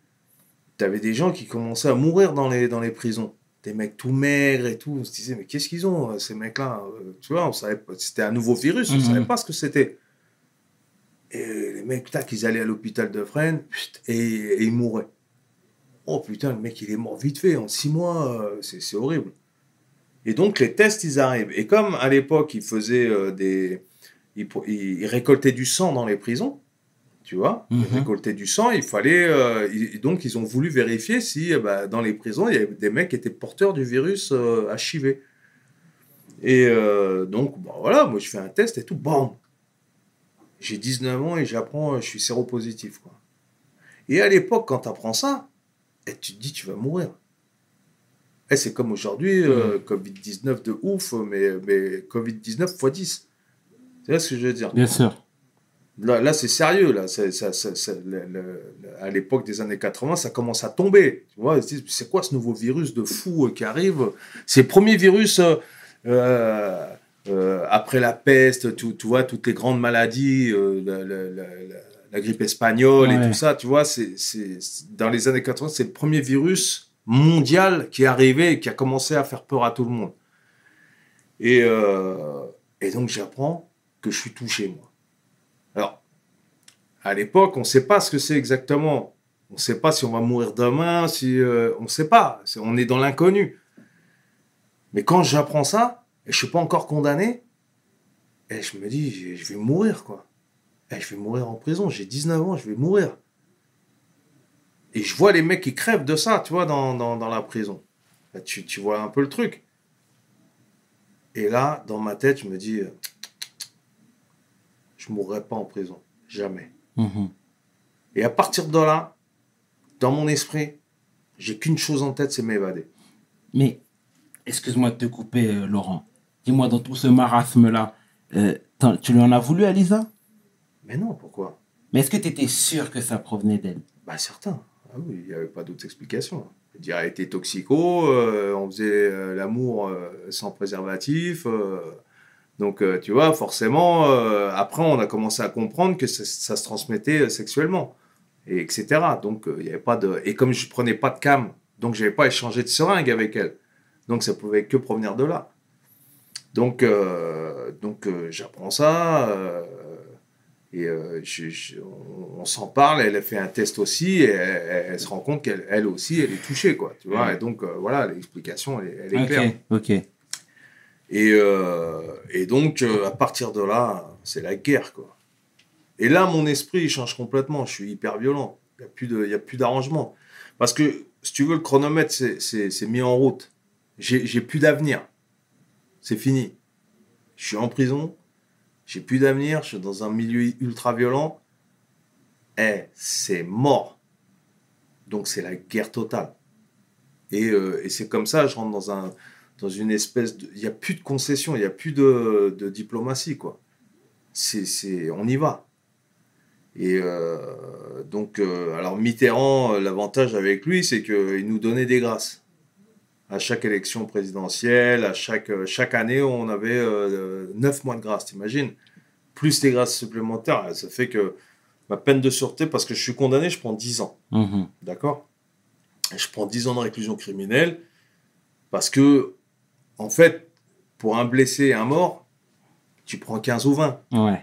tu avais des gens qui commençaient à mourir dans les, dans les prisons. Des mecs tout maigres et tout. On se disait, mais qu'est-ce qu'ils ont, euh, ces mecs-là? Euh, Tu vois, on savait pas, c'était un nouveau virus, on ne Mhm. savait pas ce que c'était. Et les mecs, tac, ils allaient à l'hôpital de Fresnes et, et ils mouraient. Oh putain, le mec, il est mort vite fait, en six mois, euh, c'est horrible. Et donc, les tests, ils arrivent. Et comme à l'époque, ils faisaient des. Ils récoltaient du sang dans les prisons, tu vois. Mhm. récoltaient du sang, il fallait. euh, donc, ils ont voulu vérifier si euh, bah, dans les prisons, il y avait des mecs qui étaient porteurs du virus euh, HIV. Et euh, donc, bah, voilà, moi, je fais un test et tout, bam J'ai 19 ans et j'apprends, euh, je suis séropositif, quoi. Et à l'époque, quand tu apprends ça, et tu te dis, tu vas mourir. Et c'est comme aujourd'hui, euh, Covid-19 de ouf, mais, mais Covid-19 x 10. Tu vois ce que je veux dire? Bien sûr. Là, là c'est sérieux. Là. Le- le- à l'époque des années 80, ça commence à tomber. Tu vois, ils se disent, c'est quoi ce nouveau virus de fou euh, qui arrive? C'est le premier virus euh, euh, euh, après la peste, tu, tu vois, toutes les grandes maladies, euh, la, la- la- la- la grippe espagnole et tout ça, tu vois, c'est- dans les années 80, c'est le premier virus mondial qui est arrivé et qui a commencé à faire peur à tout le monde. Et, euh, et donc j'apprends que je suis touché, moi. À l'époque, on ne sait pas ce que c'est exactement. On ne sait pas si on va mourir demain, euh, on ne sait pas. On est dans l'inconnu. Mais quand j'apprends ça, et je suis pas encore condamné, et je me dis, je vais mourir, quoi. Et je vais mourir en prison. J'ai 19 ans, je vais mourir. Et je vois les mecs qui crèvent de ça, tu vois, dans, la prison. Tu, vois un peu le truc. Et là, dans ma tête, je me dis, euh, je mourrai pas en prison. Jamais. Mhm. Et à partir de là, dans mon esprit, j'ai qu'une chose en tête, c'est m'évader. Mais, excuse-moi de te couper, euh, Laurent. Dis-moi, dans tout ce marasme-là, euh, tu lui en as voulu à Lisa Mais non, pourquoi? Mais est-ce que tu étais sûr que ça provenait d'elle? Bah certain. Ah oui, il n'y avait pas d'autre explication. Je dire, elle était toxico, euh, on faisait l'amour sans préservatif. Donc, euh, tu vois, forcément, euh, après, on a commencé à comprendre que ça, ça se transmettait euh, sexuellement, et etc. Donc, il y avait pas de... Et comme je prenais pas de cam, donc je n'avais pas échangé de seringue avec elle. Donc, ça pouvait que provenir de là. Donc, donc j'apprends ça. et euh, je- je- on, on s'en parle, elle a fait un test aussi, et elle, elle se rend compte qu'elle elle aussi, elle est touchée, quoi. Tu vois, Ouais. et donc, euh, voilà, l'explication, elle, est- elle est Ok, claire. ok. Et, euh, et donc, euh, à partir de là, c'est la guerre, quoi. Et là, mon esprit, change complètement. Je suis hyper violent. Il n'y a plus d'arrangement. Parce que, si tu veux, le chronomètre, c'est- mis en route. J'ai plus d'avenir. C'est fini. Je suis en prison. J'ai plus d'avenir. Je suis dans un milieu ultra violent. Eh, c'est mort. Donc, c'est la guerre totale. Et, euh, et c'est comme ça, je rentre dans un, dans une espèce de... Il n'y a plus de concession, il n'y a plus de, de diplomatie, quoi. C'est, c'est, on y va. Et euh, donc, euh, alors Mitterrand, euh, l'avantage avec lui, c'est qu'il nous donnait des grâces. À chaque élection présidentielle, à chaque, chaque année, on avait 9 mois de grâce, t'imagines? Plus les grâces supplémentaires, ça fait que ma peine de sûreté, parce que je suis condamné, je prends 10 ans. Mhm. D'accord? Je prends 10 ans de réclusion criminelle parce que, en fait, pour un blessé et un mort, tu prends 15 ou 20. Ouais.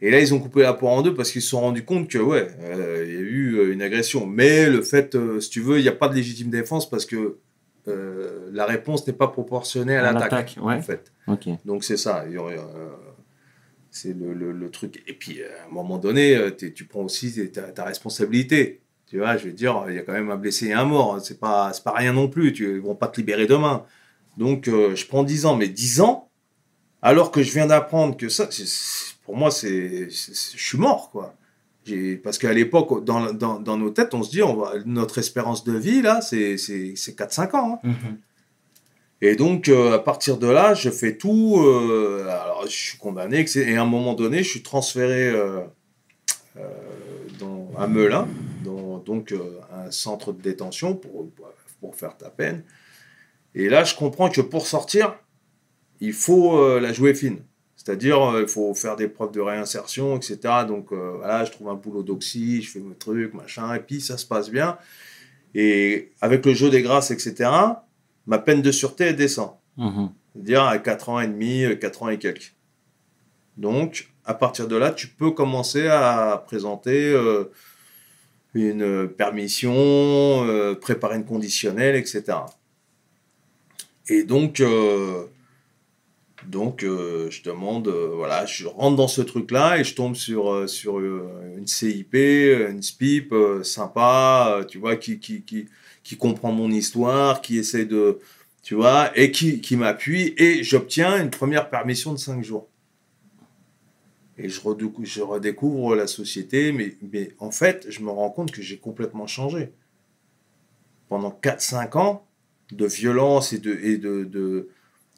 Et là, ils ont coupé la poire en deux parce qu'ils se sont rendus compte que, ouais, euh, il y a eu euh, une agression. Mais le fait, euh, si tu veux, il n'y a pas de légitime défense parce que euh, la réponse n'est pas proportionnée à À l'attaque. l'attaque, ouais. En fait. Ok. Donc c'est ça. c'est le, le- le truc. Et puis, à un moment donné, tu prends aussi ta, ta responsabilité. Tu vois, je veux dire, il y a quand même un blessé et un mort. C'est pas, c'est pas rien non plus. Tu, ils vont pas te libérer demain. Donc, euh, je prends 10 ans, mais 10 ans, alors que je viens d'apprendre que ça, pour moi, c'est, je suis mort, quoi. Parce qu'à l'époque, dans, dans, dans nos têtes, on se dit, on va, notre espérance de vie, là, c'est, c'est, c'est 4-5 ans. hein. Mhm. Et donc, euh, à partir de là, je fais tout. euh, alors, je suis condamné. Et à un moment donné, je suis transféré euh, dans, à Melun, dans donc, un centre de détention pour, pour faire ta peine. Et là, je comprends que pour sortir, il faut euh, la jouer fine. C'est-à-dire, euh, il faut faire des preuves de réinsertion, etc. Donc, euh, voilà, je trouve un boulot d'oxy, je fais mes trucs, machin, et puis ça se passe bien. Et avec le jeu des grâces, etc., ma peine de sûreté, elle descend. Mhm. C'est-à-dire à 4 ans et demi, euh, 4 ans et quelques. Donc, à partir de là, tu peux commencer à présenter euh, une permission, euh, préparer une conditionnelle, etc. Et donc, euh, donc euh, je demande, euh, voilà, je rentre dans ce truc-là et je tombe sur, sur une CIP, une SPIP sympa, tu vois, qui, qui, qui, qui comprend mon histoire, qui essaie de, tu vois, et qui, qui m'appuie, et j'obtiens une première permission de 5 jours. Et je, redécou- je redécouvre la société, mais, mais en fait, je me rends compte que j'ai complètement changé. Pendant 4-5 ans de violence et de, et de, de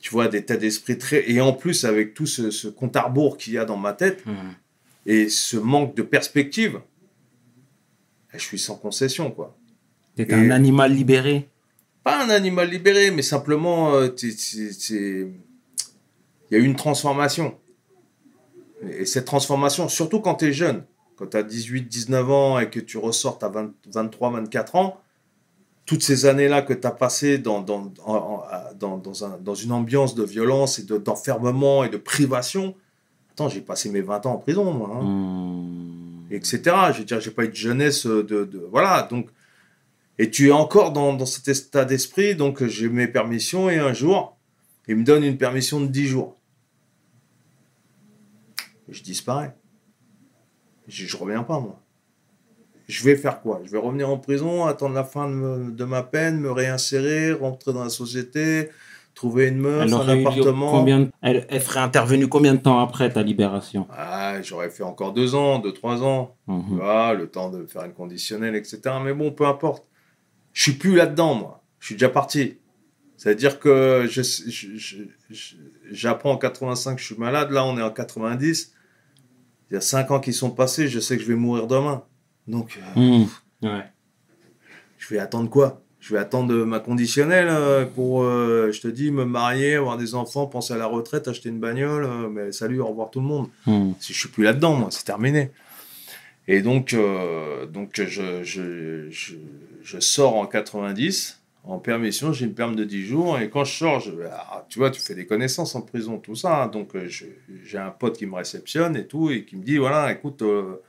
tu vois, d'état d'esprit très... Et en plus, avec tout ce, ce compte à rebours qu'il y a dans ma tête, Mhm. et ce manque de perspective, je suis sans concession, quoi T'es un animal libéré. pas un animal libéré, mais simplement, euh, il y a eu une transformation. Et cette transformation, surtout quand tu es jeune, quand tu as 18, 19 ans et que tu ressortes à 20 23, 24 ans, toutes ces années-là que tu as passées dans, dans, en- en- à- dans, dans, un- dans une ambiance de violence et de- d'enfermement et de privation. Attends, j'ai passé mes 20 ans en prison, moi. hein Mhm. etc. Je veux dire, j'ai pas eu de jeunesse de, de- voilà. Donc, et tu es encore dans, dans cet état d'esprit. Donc, j'ai mes permissions et un jour, il me donne une permission de 10 jours. Je disparais. Je, je reviens pas moi. Je vais faire quoi? Je vais revenir en prison, attendre la fin de, me- de ma peine, me réinsérer, rentrer dans la société, trouver une meuf, un appartement. combien elle, elle serait intervenue combien de temps après ta libération? Ah, j'aurais fait encore deux ans, deux, trois ans. Tu Mhm. vois, le temps de faire une conditionnelle, etc. Mais bon, peu importe. Je suis plus là-dedans, moi. Je suis déjà parti. C'est-à-dire que j'apprends en 85 que je suis malade. Là, on est en 90. Il y a cinq ans qui sont passés. Je sais que je vais mourir demain. Donc, euh, Mhm. Ouais. je vais attendre quoi? Je vais attendre ma conditionnelle euh, pour, euh, je te dis, me marier, avoir des enfants, penser à la retraite, acheter une bagnole. euh, mais salut, au revoir tout le monde. Mhm. Si je suis plus là-dedans, moi, c'est terminé. Et donc, euh, donc je, je, je, je sors en 90, en permission, j'ai une perme de 10 jours, et quand je sors, je, ah, tu vois, tu fais des connaissances en prison, tout ça, hein. donc euh, j'ai un pote qui me réceptionne et tout, et qui me dit, voilà, écoute, euh,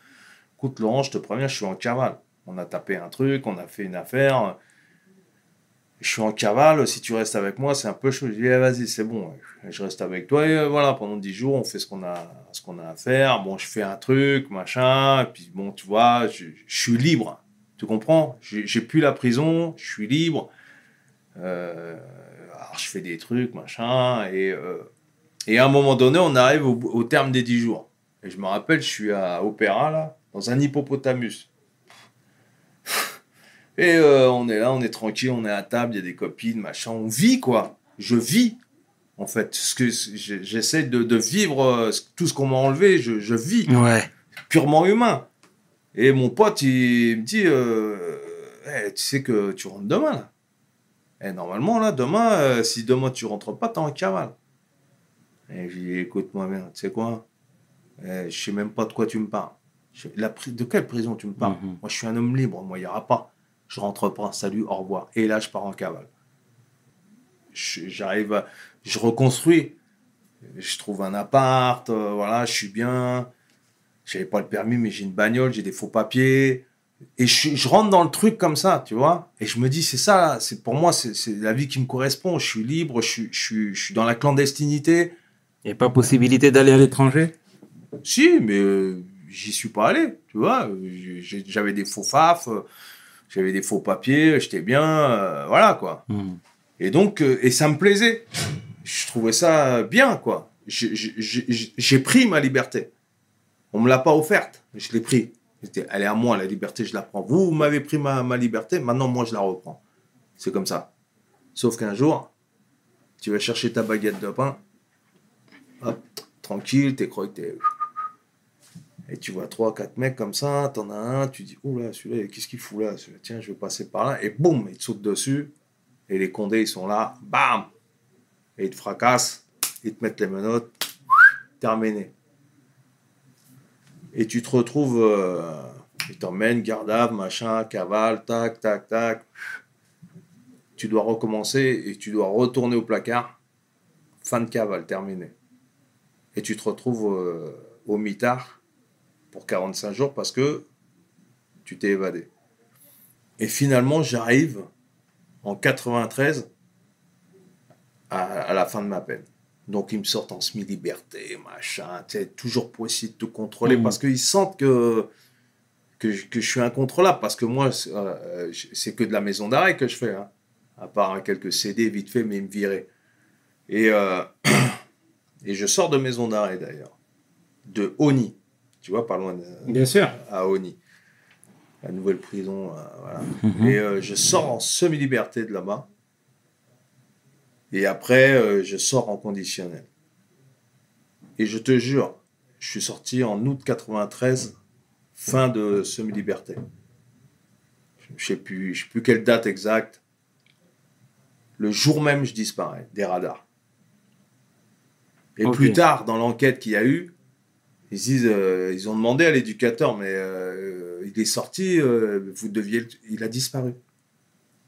écoute Laurent, je te préviens, je suis en cavale. On a tapé un truc, on a fait une affaire, je suis en cavale, si tu restes avec moi, c'est un peu chaud. Je dis, eh, vas-y, c'est bon, je reste avec toi. Et euh, voilà, pendant 10 jours, on fait ce qu'on a, ce a à faire. Bon, je fais un truc, machin. Puis, bon, tu vois, je, suis libre. Tu comprends? J'ai plus la prison, je suis libre. Euh, alors, je fais des trucs, machin. Et, euh, à un moment donné, on arrive au, terme des 10 jours. Et je me rappelle, je suis à Opéra, là, dans un hippopotamus. Et euh, on est là, on est tranquille, on est à table, il y a des copines, machin, on vit quoi. Je vis, en fait. Ce que j'ai- j'essaie de, de vivre euh, tout ce qu'on m'a enlevé, je, je vis Ouais. purement humain. Et mon pote, il me dit, euh, Eh, tu sais que tu rentres demain là. Et normalement là, demain, euh, si demain tu rentres pas, t'es en cavale. Et je lui dis, écoute-moi bien, tu sais quoi? Eh, Je sais même pas de quoi tu me parles. Je- La de quelle prison tu me parles Mhm. Moi, je suis un homme libre, moi, il n'y aura pas. Je rentre pas, salut, au revoir. Et là, je pars en cavale. J'arrive, je reconstruis. Je trouve un appart, euh, voilà, je suis bien. J'avais pas le permis, mais j'ai une bagnole, j'ai des faux papiers. Et je, je rentre dans le truc comme ça, tu vois. Et je me dis, c'est ça, c'est pour moi, c'est c'est la vie qui me correspond. Je suis libre, je suis, je suis, je suis dans la clandestinité. Il n'y a pas possibilité d'aller à l'étranger? Si, mais euh, j'y suis pas allé, tu vois. J'avais des faux faf, euh, j'avais des faux papiers, j'étais bien, euh, voilà quoi. Mhm. Et donc, euh, et ça me plaisait. Je trouvais ça bien, quoi. J'ai- pris ma liberté. On me l'a pas offerte, je l'ai pris. Elle est à moi, la liberté, je la prends. Vous, vous m'avez pris ma, ma liberté, maintenant, moi, je la reprends. C'est comme ça. Sauf qu'un jour, tu vas chercher ta baguette de pain, hop, tranquille, t'es croqué, t'es... Et tu vois trois, quatre mecs comme ça, t'en as un, tu dis, là, celui-là, qu'est-ce qu'il fout là? Tiens, je vais passer par là. Et boum, ils te sautent dessus. Et les condés, ils sont là, bam Et ils te fracassent, ils te mettent les menottes, terminé. Et tu te retrouves, euh, ils t'emmènent, gardave, machin, cavale, tac, tac, tac. Tu dois recommencer et tu dois retourner au placard. Fin de cavale, terminé. Et tu te retrouves euh, au mitard pour 45 jours parce que tu t'es évadé. Et finalement, j'arrive en 93 à, à la fin de ma peine. Donc, ils me sortent en semi-liberté, machin, toujours pour essayer de te contrôler Mhm. parce qu'ils sentent que, que, je, que je suis incontrôlable. Parce que moi, c'est euh, c'est que de la maison d'arrêt que je fais, hein. à part hein, quelques CD vite fait, mais ils me viraient. Et, euh, et je sors de maison d'arrêt d'ailleurs, de Oni, tu vois, pas loin de, Bien sûr. à Oni, la nouvelle prison. euh, voilà. Et euh, je sors en semi-liberté de là-bas. Et après, euh, je sors en conditionnel. Et je te jure, je suis sorti en août 93, fin de semi-liberté. Je ne sais plus, je sais plus quelle date exacte. Le jour même, je disparais des radars. Et plus tard, dans l'enquête qu'il y a eu, ils disent, euh, ils ont demandé à l'éducateur, mais euh, il est sorti, euh, vous deviez, il a disparu,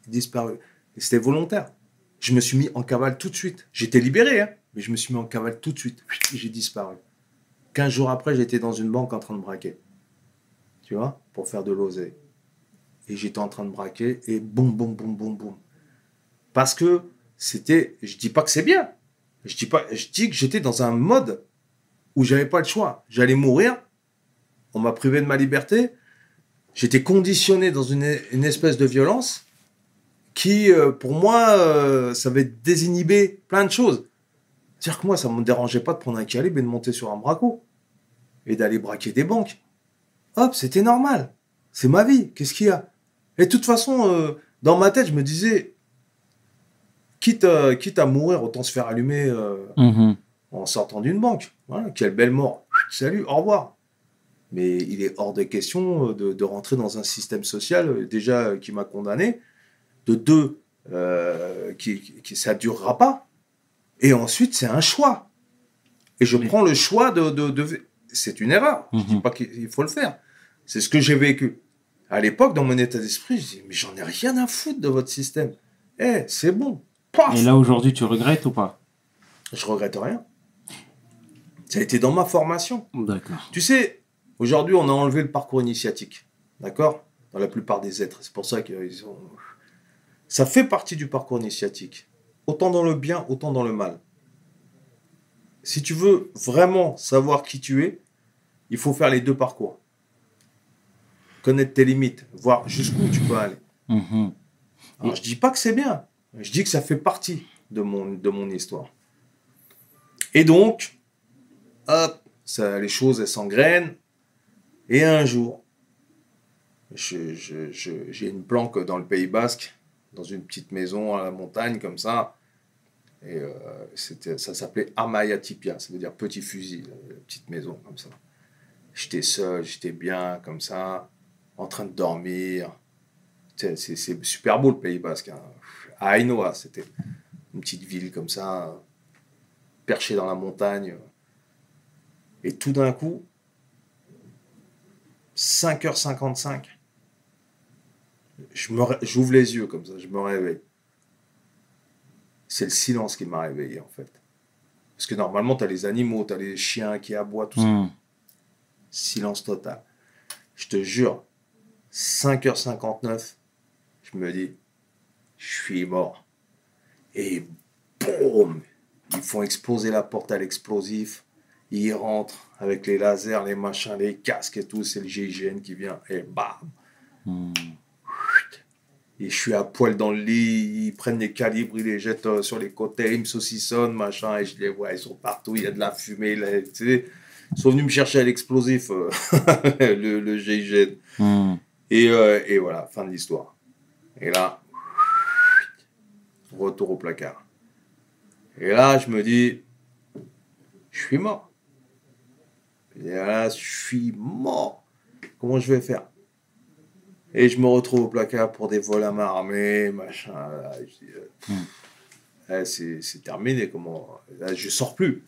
il a disparu. C'était volontaire. Je me suis mis en cavale tout de suite. J'étais libéré, hein, mais je me suis mis en cavale tout de suite. J'ai disparu. 15 jours après, j'étais dans une banque en train de braquer. Tu vois, pour faire de l'oseille. Et j'étais en train de braquer et boum, boum, boum, boum, boum. Parce que c'était, je dis pas que c'est bien. Je dis pas, je dis que j'étais dans un mode où j'avais pas le choix. J'allais mourir. On m'a privé de ma liberté. J'étais conditionné dans une, une espèce de violence qui, euh, pour moi, euh, ça avait désinhibé plein de choses. C'est-à-dire que moi, ça ne me dérangeait pas de prendre un calibre et de monter sur un braco et d'aller braquer des banques. Hop, c'était normal. C'est ma vie. Qu'est-ce qu'il y a? Et de toute façon, euh, dans ma tête, je me disais, quitte, euh, quitte à mourir, autant se faire allumer euh, Mhm. En sortant d'une banque. Voilà, quelle belle mort. Salut, au revoir. Mais il est hors de question euh, de, de rentrer dans un système social, euh, déjà, euh, qui m'a condamné. De deux, euh, qui, qui, ça durera pas. Et ensuite, c'est un choix. Et je prends le choix de... de, de- C'est une erreur. Je dis Mhm. pas qu'il faut le faire. C'est ce que j'ai vécu. À l'époque, dans mon état d'esprit, je dis, mais j'en ai rien à foutre de votre système. Eh, c'est bon. Paf Et là, aujourd'hui, tu regrettes ou pas? Je regrette rien. Ça a été dans ma formation. D'accord. Tu sais, aujourd'hui, on a enlevé le parcours initiatique. D'accord? Dans la plupart des êtres. C'est pour ça qu'ils ont. Ça fait partie du parcours initiatique. Autant dans le bien, autant dans le mal. Si tu veux vraiment savoir qui tu es, il faut faire les deux parcours. Connaître tes limites, voir jusqu'où tu peux aller. Mhm. Alors, je dis pas que c'est bien. Je dis que ça fait partie de mon, de mon histoire. Et donc, hop, ça, les choses, elles s'engrainent. Et un jour, je- je- je- j'ai une planque dans le Pays Basque, dans une petite maison à la montagne, comme ça. Et euh, ça s'appelait Amayatipia, ça veut dire petit fusil, la petite maison, comme ça. J'étais seul, j'étais bien, comme ça, en train de dormir. C'est super beau le Pays Basque. hein. Ainoa, c'était une petite ville comme ça, perchée dans la montagne. Et tout d'un coup, 5h55, je me ré- j'ouvre les yeux comme ça, je me réveille. C'est le silence qui m'a réveillé en fait. Parce que normalement, tu as les animaux, tu as les chiens qui aboient, tout ça. Mhm. Silence total. Je te jure, 5h59, je me dis, je suis mort. Et boum, ils font exploser la porte à l'explosif. Ils rentrent avec les lasers, les machins, les casques et tout. C'est le GIGN qui vient et bam. Et je suis à poil dans le lit, ils prennent les calibres, ils les jettent euh, sur les côtés, ils me saucissonnent, machin, et je les vois, ils sont partout, il y a de la fumée, là, tu sais. Ils sont venus me chercher à l'explosif, euh, le, le GIGN. Hmm. Et, euh, et voilà, fin de l'histoire. Et là, retour au placard. Et là, je me dis, je suis mort. Et là, je suis mort. Comment je vais faire? Et je me retrouve au placard pour des vols à main armée, machin. là, je dis, euh, Hmm. là, c'est c'est terminé. Comment? Là, je sors plus.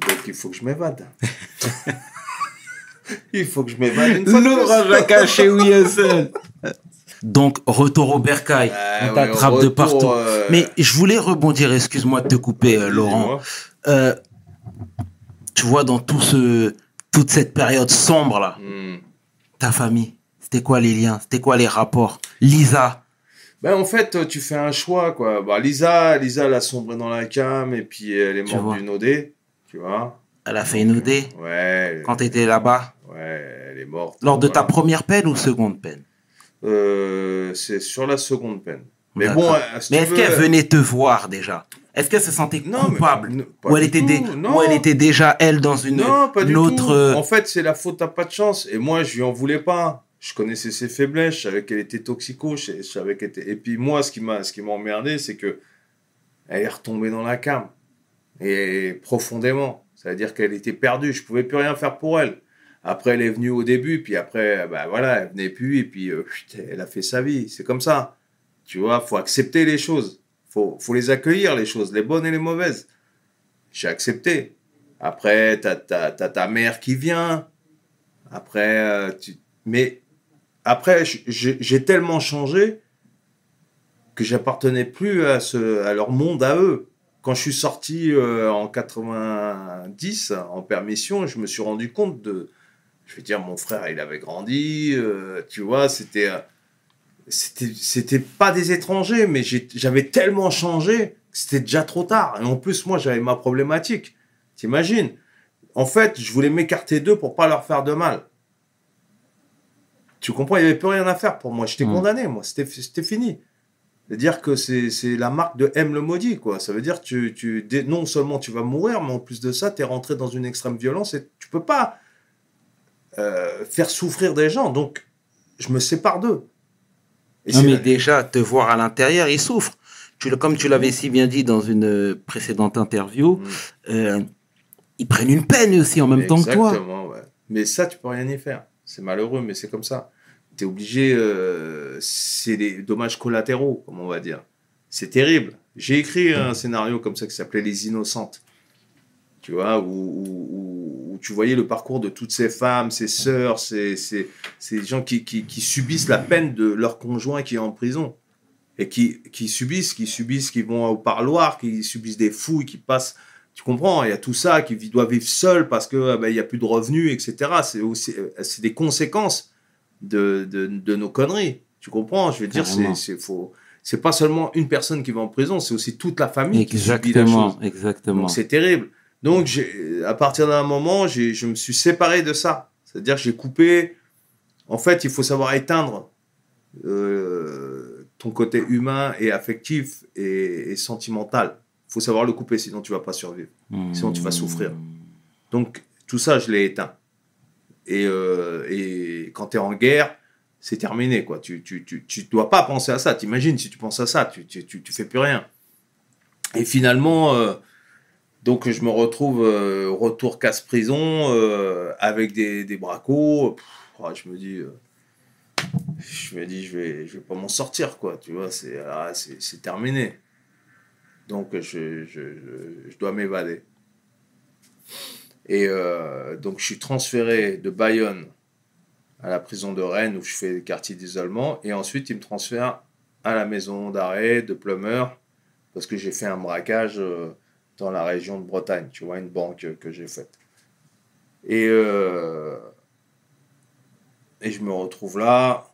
Donc, il faut que je m'évade. il faut que je m'évade caché où il est seul. Donc, retour au bercail. Ah On t'attrape de partout. euh, Mais je voulais rebondir, excuse-moi de te couper, euh, Laurent. Euh, tu vois, dans tout ce, toute cette période sombre, là, Hmm. ta famille, c'était quoi les liens C'était quoi les rapports? Lisa, Ben, en fait, tu fais un choix, quoi. Bah, Lisa, Lisa, elle a sombré dans la cam et puis elle est morte d'une OD, tu vois. elle a fait une OD Ouais. quand tu étais là-bas? Ouais, elle est morte. Lors de ta première peine ou seconde peine? Euh, c'est sur la seconde peine. Mais bon, euh, si Mais est-ce qu'elle venait te voir déjà? Est-ce qu'elle se sentait Non, mais- coupable? pas ou, elle était tout, dé- non. ou elle était déjà, elle, dans une, Non, pas du une autre... tout. euh, En fait, c'est la faute à pas de chance. Et moi, je lui en voulais pas. Je connaissais ses faiblesses. Je savais qu'elle était toxico. Je savais qu'elle était... Et puis moi, ce qui m'a, ce qui m'a emmerdé, c'est que elle est retombée dans la cam. Et profondément. C'est-à-dire qu'elle était perdue. Je pouvais plus rien faire pour elle. Après, elle est venue au début. Puis après, bah voilà, elle venait plus. Et puis, euh, elle a fait sa vie. C'est comme ça. Tu vois, faut accepter les choses. Faut, faut les accueillir, les choses, les bonnes et les mauvaises. J'ai accepté. Après, t'as, t'as ta mère qui vient. Après, euh, tu... mais après, j'ai tellement changé que j'appartenais plus à, ce, à leur monde à eux. Quand je suis sorti euh, en 90 en permission, je me suis rendu compte de. Je veux dire, mon frère, il avait grandi. euh, tu vois, c'était. C'était c'était pas des étrangers, mais j'avais tellement changé que c'était déjà trop tard. Et en plus, moi, j'avais ma problématique. T'imagines? En fait, je voulais m'écarter d'eux pour pas leur faire de mal. Tu comprends? Il n'y avait plus rien à faire pour moi. J'étais Mm. condamné, moi. C'était fini. C'est-à-dire que c'est la marque de M le maudit, quoi. Ça veut dire que tu, tu, non seulement tu vas mourir, mais en plus de ça, tu es rentré dans une extrême violence et tu peux pas euh, faire souffrir des gens. Donc, je me sépare d'eux. Et c'est mais déjà, te voir à l'intérieur, il souffre. Tu, comme tu l'avais si bien dit dans une euh, précédente interview, Mm. euh, ils prennent une peine aussi en même temps que toi. Exactement, ouais. Mais ça, tu peux rien y faire. C'est malheureux, mais c'est comme ça. Tu es obligé. euh, c'est des dommages collatéraux, comme on va dire. C'est terrible. J'ai écrit un scénario comme ça qui s'appelait Les Innocentes. Tu vois, où, où- où- où tu voyais le parcours de toutes ces femmes, ces sœurs, ces, ces, ces gens qui, qui, qui subissent la peine de leur conjoint qui est en prison. Et qui, qui subissent, qui subissent, qui vont au parloir, qui subissent des fouilles, qui passent tu comprends, il y a tout ça qui doit vivre seul parce que euh, ben, il y a plus de revenus, etc. C'est aussi euh, c'est des conséquences de, de, de nos conneries. Tu comprends Je veux dire, c'est c'est. C'est pas seulement une personne qui va en prison, c'est aussi toute la famille qui subit la Exactement, chose. exactement. C'est terrible. Donc à partir d'un moment, je me suis séparé de ça. C'est-à-dire j'ai coupé. En fait, il faut savoir éteindre euh, ton côté humain et affectif et, sentimental. Il faut savoir le couper, sinon tu vas pas survivre. sinon tu vas souffrir. Donc tout ça, je l'ai éteint. Et, euh, et quand tu es en guerre, c'est terminé. quoi. Tu tu, tu, tu dois pas penser à ça. T'imagines, si tu penses à ça, tu, tu, tu, tu fais plus rien. Et finalement, euh, donc je me retrouve euh, retour casse-prison euh, avec des, des bracos. Ah, je me dis... euh, je me dis, je vais, je vais pas m'en sortir, quoi. Tu vois, c'est ah, terminé. Donc, je, je, je, dois m'évader. Et donc, je suis transféré de Bayonne à la prison de Rennes où je fais le quartier d'isolement. Et ensuite, ils me transfèrent à la maison d'arrêt de Plumeur parce que j'ai fait un braquage dans la région de Bretagne, tu vois, une banque euh, que j'ai faite. Et, euh, et je me retrouve là.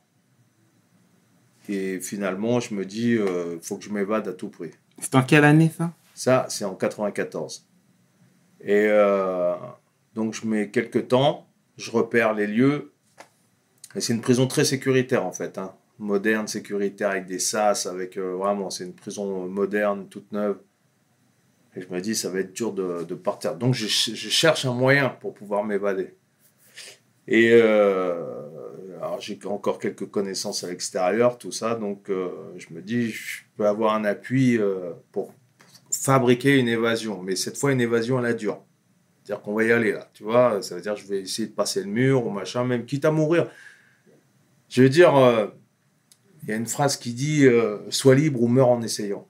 Et finalement, je me dis, il faut que je m'évade à tout prix. C'est en quelle année ça? Ça, c'est en 94. Et euh, donc, je mets quelques temps, je repère les lieux. Et c'est une prison très sécuritaire, en fait. hein. moderne, sécuritaire, avec des sas, avec euh, vraiment, c'est une prison moderne, toute neuve. Et je me dis, ça va être dur de, partir. Donc, je, ch- je cherche un moyen pour pouvoir m'évader. Et euh, alors, j'ai encore quelques connaissances à l'extérieur, tout ça. Donc, euh, je me dis, je peux avoir un appui euh, pour fabriquer une évasion. Mais cette fois, une évasion à la dure. C'est-à-dire qu'on va y aller là, tu vois. Ça veut dire que je vais essayer de passer le mur ou machin, même quitte à mourir. Je veux dire, il y a une phrase qui dit Sois libre ou meurs en essayant.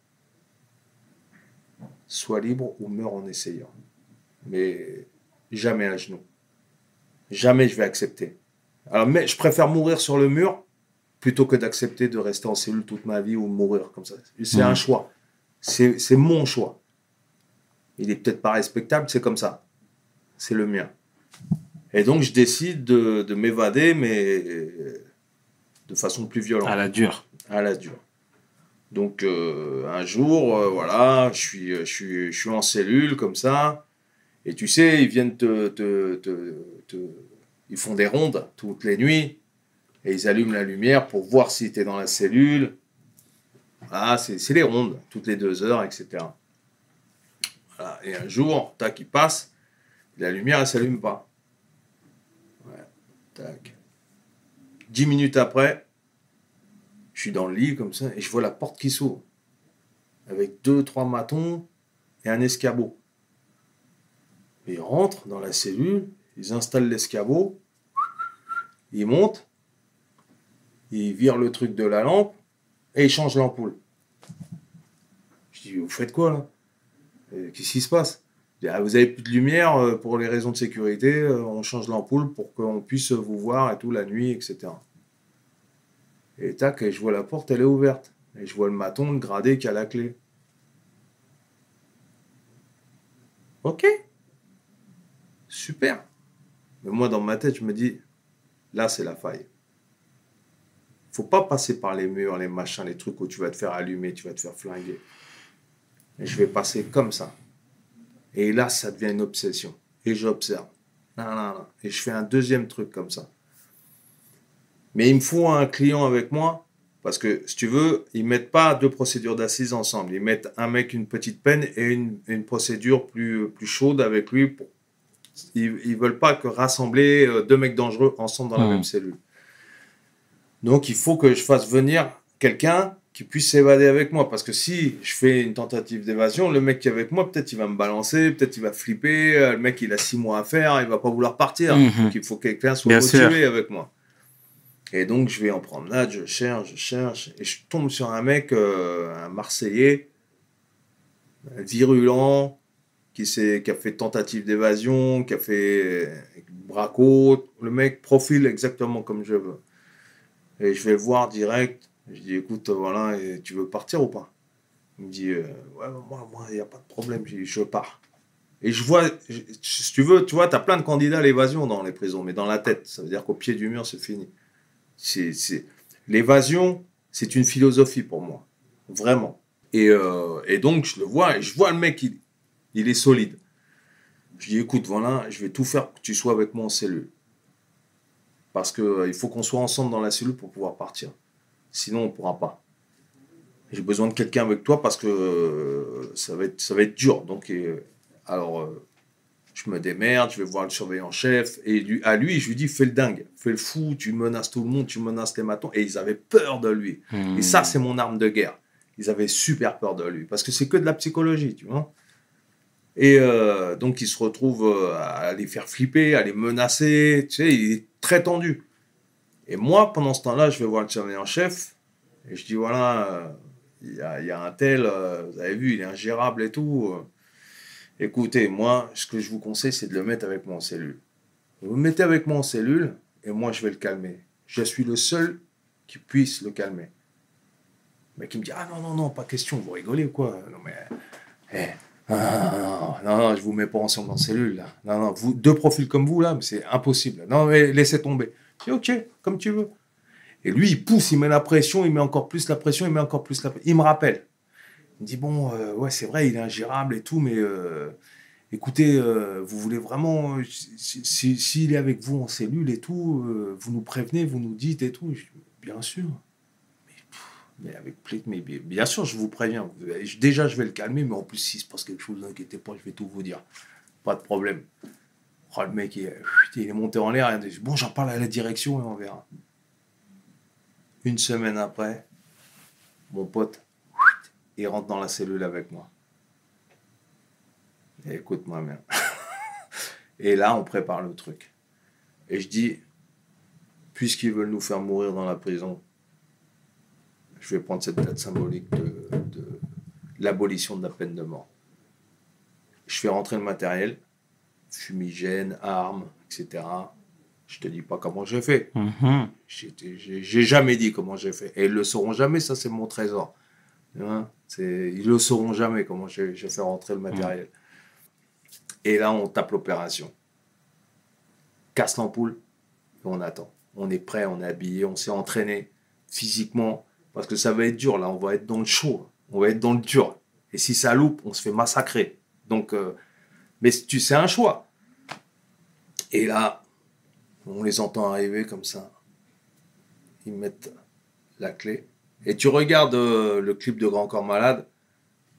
Sois libre ou meurs en essayant. Mais jamais à genoux. Jamais je vais accepter. Alors, mais je préfère mourir sur le mur plutôt que d'accepter de rester en cellule toute ma vie ou mourir comme ça. C'est Mhm. un choix. C'est c'est mon choix. Il est peut-être pas respectable, c'est comme ça. C'est le mien. Et donc, je décide de, de m'évader, mais de façon plus violente À la dure. à la dure. Donc euh, un jour, euh, voilà, je suis, je, suis, je suis en cellule comme ça, et tu sais, ils viennent te, Ils font des rondes toutes les nuits, et ils allument la lumière pour voir si tu es dans la cellule. Voilà, c'est les rondes, toutes les deux heures, etc. Et un jour, tac, il passe, la lumière, elle s'allume pas. Ouais, tac. Dix minutes après, je suis dans le lit comme ça et je vois la porte qui s'ouvre avec deux, trois matons et un escabeau. Ils rentrent dans la cellule, ils installent l'escabeau, ils montent, ils virent le truc de la lampe et ils changent l'ampoule. Je dis, vous faites quoi là? Euh, Qu'est-ce qui se passe? Dis, Ah, Vous avez plus de lumière euh, pour les raisons de sécurité, euh, on change l'ampoule pour qu'on puisse vous voir et tout la nuit, etc. Et tac, et je vois la porte, elle est ouverte. Et je vois le maton, le gradé qui a la clé. Ok. Super. Mais moi, dans ma tête, je me dis, là, c'est la faille. Faut pas passer par les murs, les machins, les trucs où tu vas te faire allumer, tu vas te faire flinguer. Et je vais passer comme ça. Et là, ça devient une obsession. Et j'observe. Et je fais un deuxième truc comme ça. Mais il me faut un client avec moi parce que, si tu veux, ils mettent pas deux procédures d'assises ensemble. Ils mettent un mec une petite peine et une, une procédure plus, plus chaude avec lui. Pour... Ils, ils veulent pas que rassembler euh, deux mecs dangereux ensemble dans la Mhm. même cellule. Donc, il faut que je fasse venir quelqu'un qui puisse s'évader avec moi. Parce que si je fais une tentative d'évasion, le mec qui est avec moi, peut-être il va me balancer, peut-être il va flipper. euh, Le mec, il a six mois à faire, il va pas vouloir partir. Mhm. Donc, il faut que quelqu'un soit Bien motivé sûr. avec moi. Et donc, je vais en promenade, je cherche, je cherche, et je tombe sur un mec, euh, un Marseillais, virulent, qui, qui a fait tentative d'évasion, qui a fait braco. Le mec profile exactement comme je veux. Et je vais le voir direct. Je dis, écoute, voilà, tu veux partir ou pas? Il me dit, euh, ouais, moi, moi, il n'y a pas de problème, je, je pars. Et je vois, si tu veux, tu vois, tu as plein de candidats à l'évasion dans les prisons, mais dans la tête. Ça veut dire qu'au pied du mur, c'est fini. L'évasion, c'est une philosophie pour moi. Vraiment. Et, euh, et donc, je le vois, et je vois le mec, il, il est solide. Je dis, écoute, voilà, je vais tout faire pour que tu sois avec moi en cellule. Parce qu'il faut qu'on soit ensemble dans la cellule pour pouvoir partir. Sinon, on ne pourra pas. J'ai besoin de quelqu'un avec toi parce que euh, ça, va être, ça va être dur. Donc, euh, alors, euh, je me démerde, je vais voir le surveillant-chef. Et lui, à lui, je lui dis, fais le dingue, fais le fou, tu menaces tout le monde, tu menaces les matons. Et ils avaient peur de lui. Hmm. Et ça, c'est mon arme de guerre. Ils avaient super peur de lui. Parce que c'est que de la psychologie, tu vois. Et euh, donc, il se retrouve euh, à les faire flipper, à les menacer. Tu sais, il est très tendu. Et moi, pendant ce temps-là, je vais voir le surveillant-chef. Et je dis, voilà, euh, il y, a, il y a un tel, euh, vous avez vu, il est ingérable et tout. Écoutez, moi, ce que je vous conseille, c'est de le mettre avec moi en cellule. Vous le mettez avec moi en cellule, et moi, je vais le calmer. Je suis le seul qui puisse le calmer. Mais qui me dit, ah non, non, non, pas question, vous rigolez ou quoi? Non, mais... eh, ah, non, non, non, je vous mets pas ensemble en cellule, là. Non, non, vous, deux profils comme vous, là, c'est impossible. Non, mais laissez tomber. Dis, ok, comme tu veux. Et lui, il pousse, il met la pression, il met encore plus la pression, il met encore plus la pression. Il me rappelle. Il me dit, bon, euh, ouais, c'est vrai, il est ingérable et tout, mais euh, écoutez, euh, vous voulez vraiment, euh, si- si- s'il est avec vous en cellule et tout, vous nous prévenez, vous nous dites et tout. Bien sûr. Mais avec plaisir, mais bien sûr, je vous préviens. Déjà, je vais le calmer, mais en plus, s'il se passe quelque chose, n'inquiétez pas, je vais tout vous dire. Pas de problème. Oh, le mec, il, est monté en l'air. Il dit, bon, j'en parle à la direction et on verra. Une semaine après, mon pote, il rentre dans la cellule avec moi. Et écoute-moi bien. Et là, on prépare le truc. Et je dis, puisqu'ils veulent nous faire mourir dans la prison, je vais prendre cette date symbolique de, de l'abolition de la peine de mort. Je fais rentrer le matériel, fumigène, armes, etc. Je te dis pas comment j'ai fait. J'étais- J'ai j'ai jamais dit comment j'ai fait. Et ils le sauront jamais, ça c'est mon trésor. Hein, ils le sauront jamais comment j'ai fait rentrer le matériel. Et là, on tape l'opération. Casse l'ampoule, et on attend. On est prêt, on est habillé, on s'est entraîné physiquement. Parce que ça va être dur, là, on va être dans le chaud. On va être dans le dur. Et si ça loupe, on se fait massacrer. Donc, euh, mais tu c'est un choix. Et là, on les entend arriver comme ça ils mettent la clé. Et tu regardes euh, le clip de Grand Corps Malade,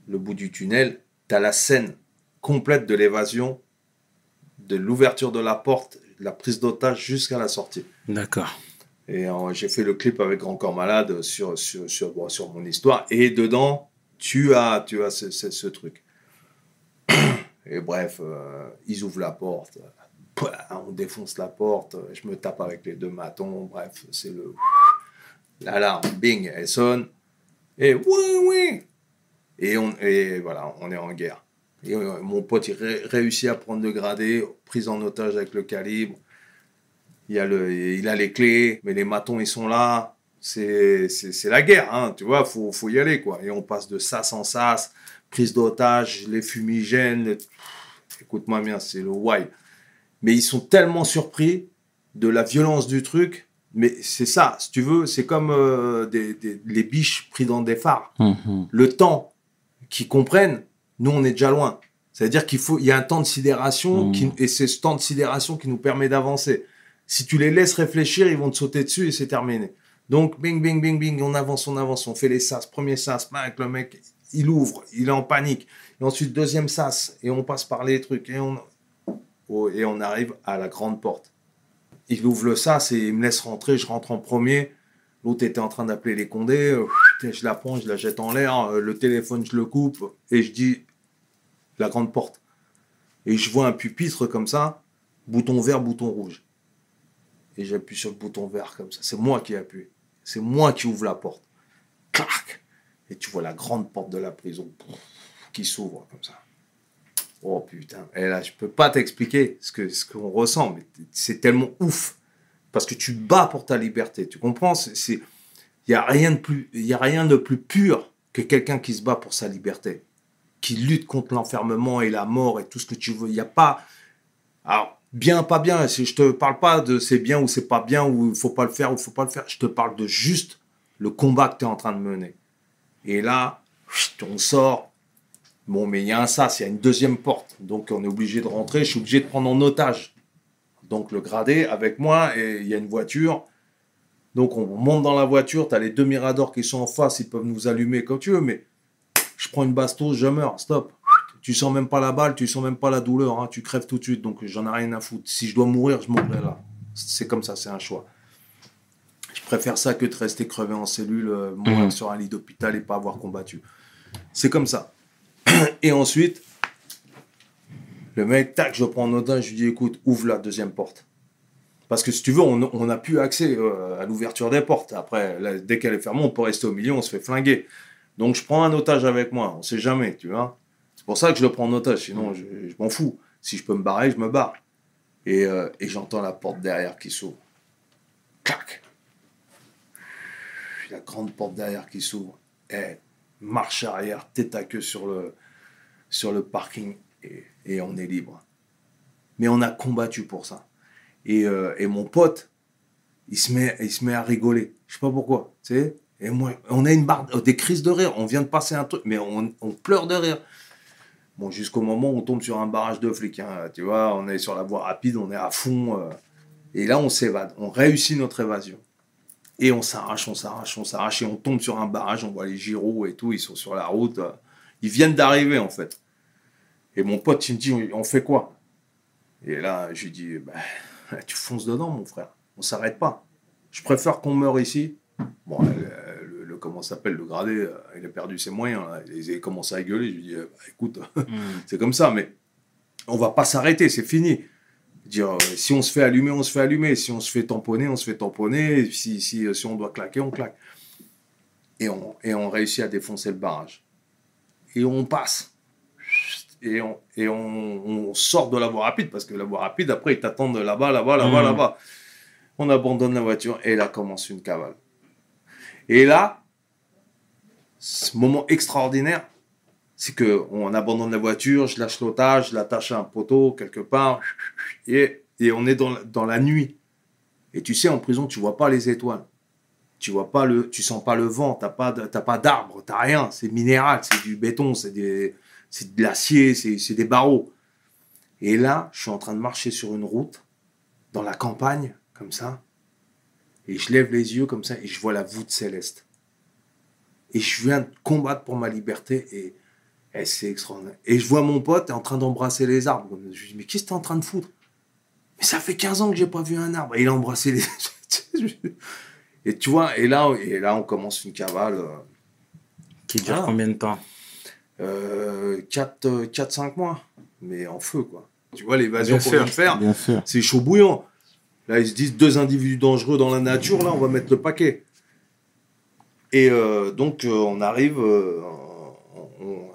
le bout du tunnel, tu as la scène complète de l'évasion, de l'ouverture de la porte, la prise d'otage jusqu'à la sortie. D'accord. Et euh, j'ai fait le clip avec Grand Corps Malade sur, sur, sur, bon, sur mon histoire. Et dedans, tu as, tu as ce, ce- ce truc. Et bref, euh, ils ouvrent la porte. Pouah, On défonce la porte. Je me tape avec les deux matons. Bref, c'est le. L'alarme, bing, elle sonne. Et oui, oui. Et, on, et voilà, on est en guerre. Euh, mon pote, il ré- réussit à prendre le gradé, prise en otage avec le calibre. Il, a les clés, mais les matons, ils sont là. C'est la guerre, hein, tu vois, faut, faut y aller, quoi. Et on passe de sas en sas, prise d'otage, les fumigènes. Écoute-moi bien, c'est le why. Mais ils sont tellement surpris de la violence du truc. Mais c'est ça, si tu veux, c'est comme euh, des, des- les biches pris dans des phares Mhm. le temps qu'ils comprennent, nous, on est déjà loin. C'est-à-dire qu'il faut, il y a un temps de sidération, qui, et c'est ce temps de sidération qui nous permet d'avancer. Si tu les laisses réfléchir, ils vont te sauter dessus et c'est terminé. Donc, bing, bing, bing, bing, on avance, on avance, on fait les sas. Premier sas, avec le mec, il ouvre, il est en panique. Et ensuite, deuxième sas, et on passe par les trucs, et on, oh, et on arrive à la grande porte. Il ouvre le sas il me laisse rentrer, je rentre en premier. L'autre était en train d'appeler les condés. euh, Je la prends, je la jette en l'air. euh, Le téléphone, je le coupe. Et je dis la grande porte. Et je vois un pupitre comme ça. Bouton vert, bouton rouge. Et j'appuie sur le bouton vert comme ça. C'est moi qui appuie. C'est moi qui ouvre la porte. Clac Et tu vois la grande porte de la prison qui s'ouvre comme ça. Oh putain. Et là, je peux pas t'expliquer ce que ce qu'on ressent. Mais c'est tellement ouf parce que tu bats pour ta liberté. Tu comprends? Il y a rien de plus il y a rien de plus pur que quelqu'un qui se bat pour sa liberté, qui lutte contre l'enfermement et la mort et tout ce que tu veux. Il y a pas alors bien pas bien, je te parle pas de c'est bien ou c'est pas bien ou il faut pas le faire ou faut pas le faire, je te parle de juste le combat que tu es en train de mener. Et là, on sort Bon, mais il y a un sas, il y a une deuxième porte. Donc, on est obligé de rentrer. Je suis obligé de prendre en otage. Donc, le gradé avec moi et il y a une voiture. Donc, on monte dans la voiture. Tu as les deux miradors qui sont en face. Ils peuvent nous allumer comme tu veux. Mais je prends une bastos, je meurs. Stop. Tu sens même pas la balle, tu sens même pas la douleur. hein. Tu crèves tout de suite. Donc, j'en ai rien à foutre. Si je dois mourir, je mourrai là. C'est comme ça, c'est un choix. Je préfère ça que de rester crevé en cellule, euh, mourir Mhm. sur un lit d'hôpital et pas avoir combattu. C'est comme ça. Et ensuite, le mec, tac, je prends en otage, je lui dis, écoute, ouvre la deuxième porte. Parce que si tu veux, on n'a plus accès euh, à l'ouverture des portes. Après, dès qu'elle est fermée, on peut rester au milieu, on se fait flinguer. Donc je prends un otage avec moi, on sait jamais, tu vois. C'est pour ça que je le prends en otage, sinon je, m'en fous. Si je peux me barrer, je me barre. Et, euh, et j'entends la porte derrière qui s'ouvre. Clac La grande porte derrière qui s'ouvre. Et marche arrière, tête à queue sur le, sur le parking et, on est libre. Mais on a combattu pour ça. Et, euh, et mon pote, il se, met, il se met à rigoler. Je sais pas pourquoi. Tu sais et moi, on a une barre, des crises de rire. On vient de passer un truc, mais on, on pleure de rire. Bon, jusqu'au moment où on tombe sur un barrage de flics. hein. Tu vois, on est sur la voie rapide, on est à fond. euh, et là, on s'évade. On réussit notre évasion. Et on s'arrache, on s'arrache, on s'arrache, et on tombe sur un barrage, on voit les gyros et tout, ils sont sur la route. euh, Ils viennent d'arriver, en fait. Et mon pote, il me dit, on fait quoi? Et là, je lui dis, bah, tu fonces dedans, mon frère. On s'arrête pas. Je préfère qu'on meure ici. Bon, le, le- le- comment s'appelle, le gradé, euh, il a perdu ses moyens. là. Il a commencé à gueuler. Je lui dis, euh, bah, écoute, c'est comme ça, mais on va pas s'arrêter, c'est fini. Dire, euh, si on se fait allumer, on se fait allumer. Si on se fait tamponner, on se fait tamponner. Si, si, euh, si on doit claquer, on claque. Et on, et on réussit à défoncer le barrage. Et on passe. Et on, et on, on sort de la voie rapide, parce que la voie rapide, après, ils t'attendent là-bas, là-bas, là-bas, Mhm. là-bas. On abandonne la voiture et là commence une cavale. Et là, ce moment extraordinaire, c'est que on abandonne la voiture, je lâche l'otage, je l'attache à un poteau quelque part, et, et on est dans, dans la nuit. Et tu sais, en prison, tu vois pas les étoiles. Tu vois pas le, tu sens pas le vent, t'as pas, t'as pas d'arbre, t'as rien. C'est minéral, c'est du béton, c'est c'est de l'acier, c'est, des barreaux. Et là, je suis en train de marcher sur une route, dans la campagne, comme ça, et je lève les yeux comme ça, et je vois la voûte céleste. Et je viens de combattre pour ma liberté, et c'est extraordinaire. Et je vois mon pote en train d'embrasser les arbres. Je lui dis, mais qu'est-ce que t'es en train de foutre? Mais ça fait 15 ans que j'ai pas vu un arbre. Et il a embrassé les... et tu vois, et là, et là, on commence une cavale. euh, Qui dure Ah. combien de temps? Euh, 4-5 mois, mais en feu, quoi. Tu vois, l'évasion qu'on vient de faire, c'est chaud bouillant. Là, ils se disent deux individus dangereux dans la nature, là, on va mettre le paquet. Et euh, donc, euh, on arrive, euh, on-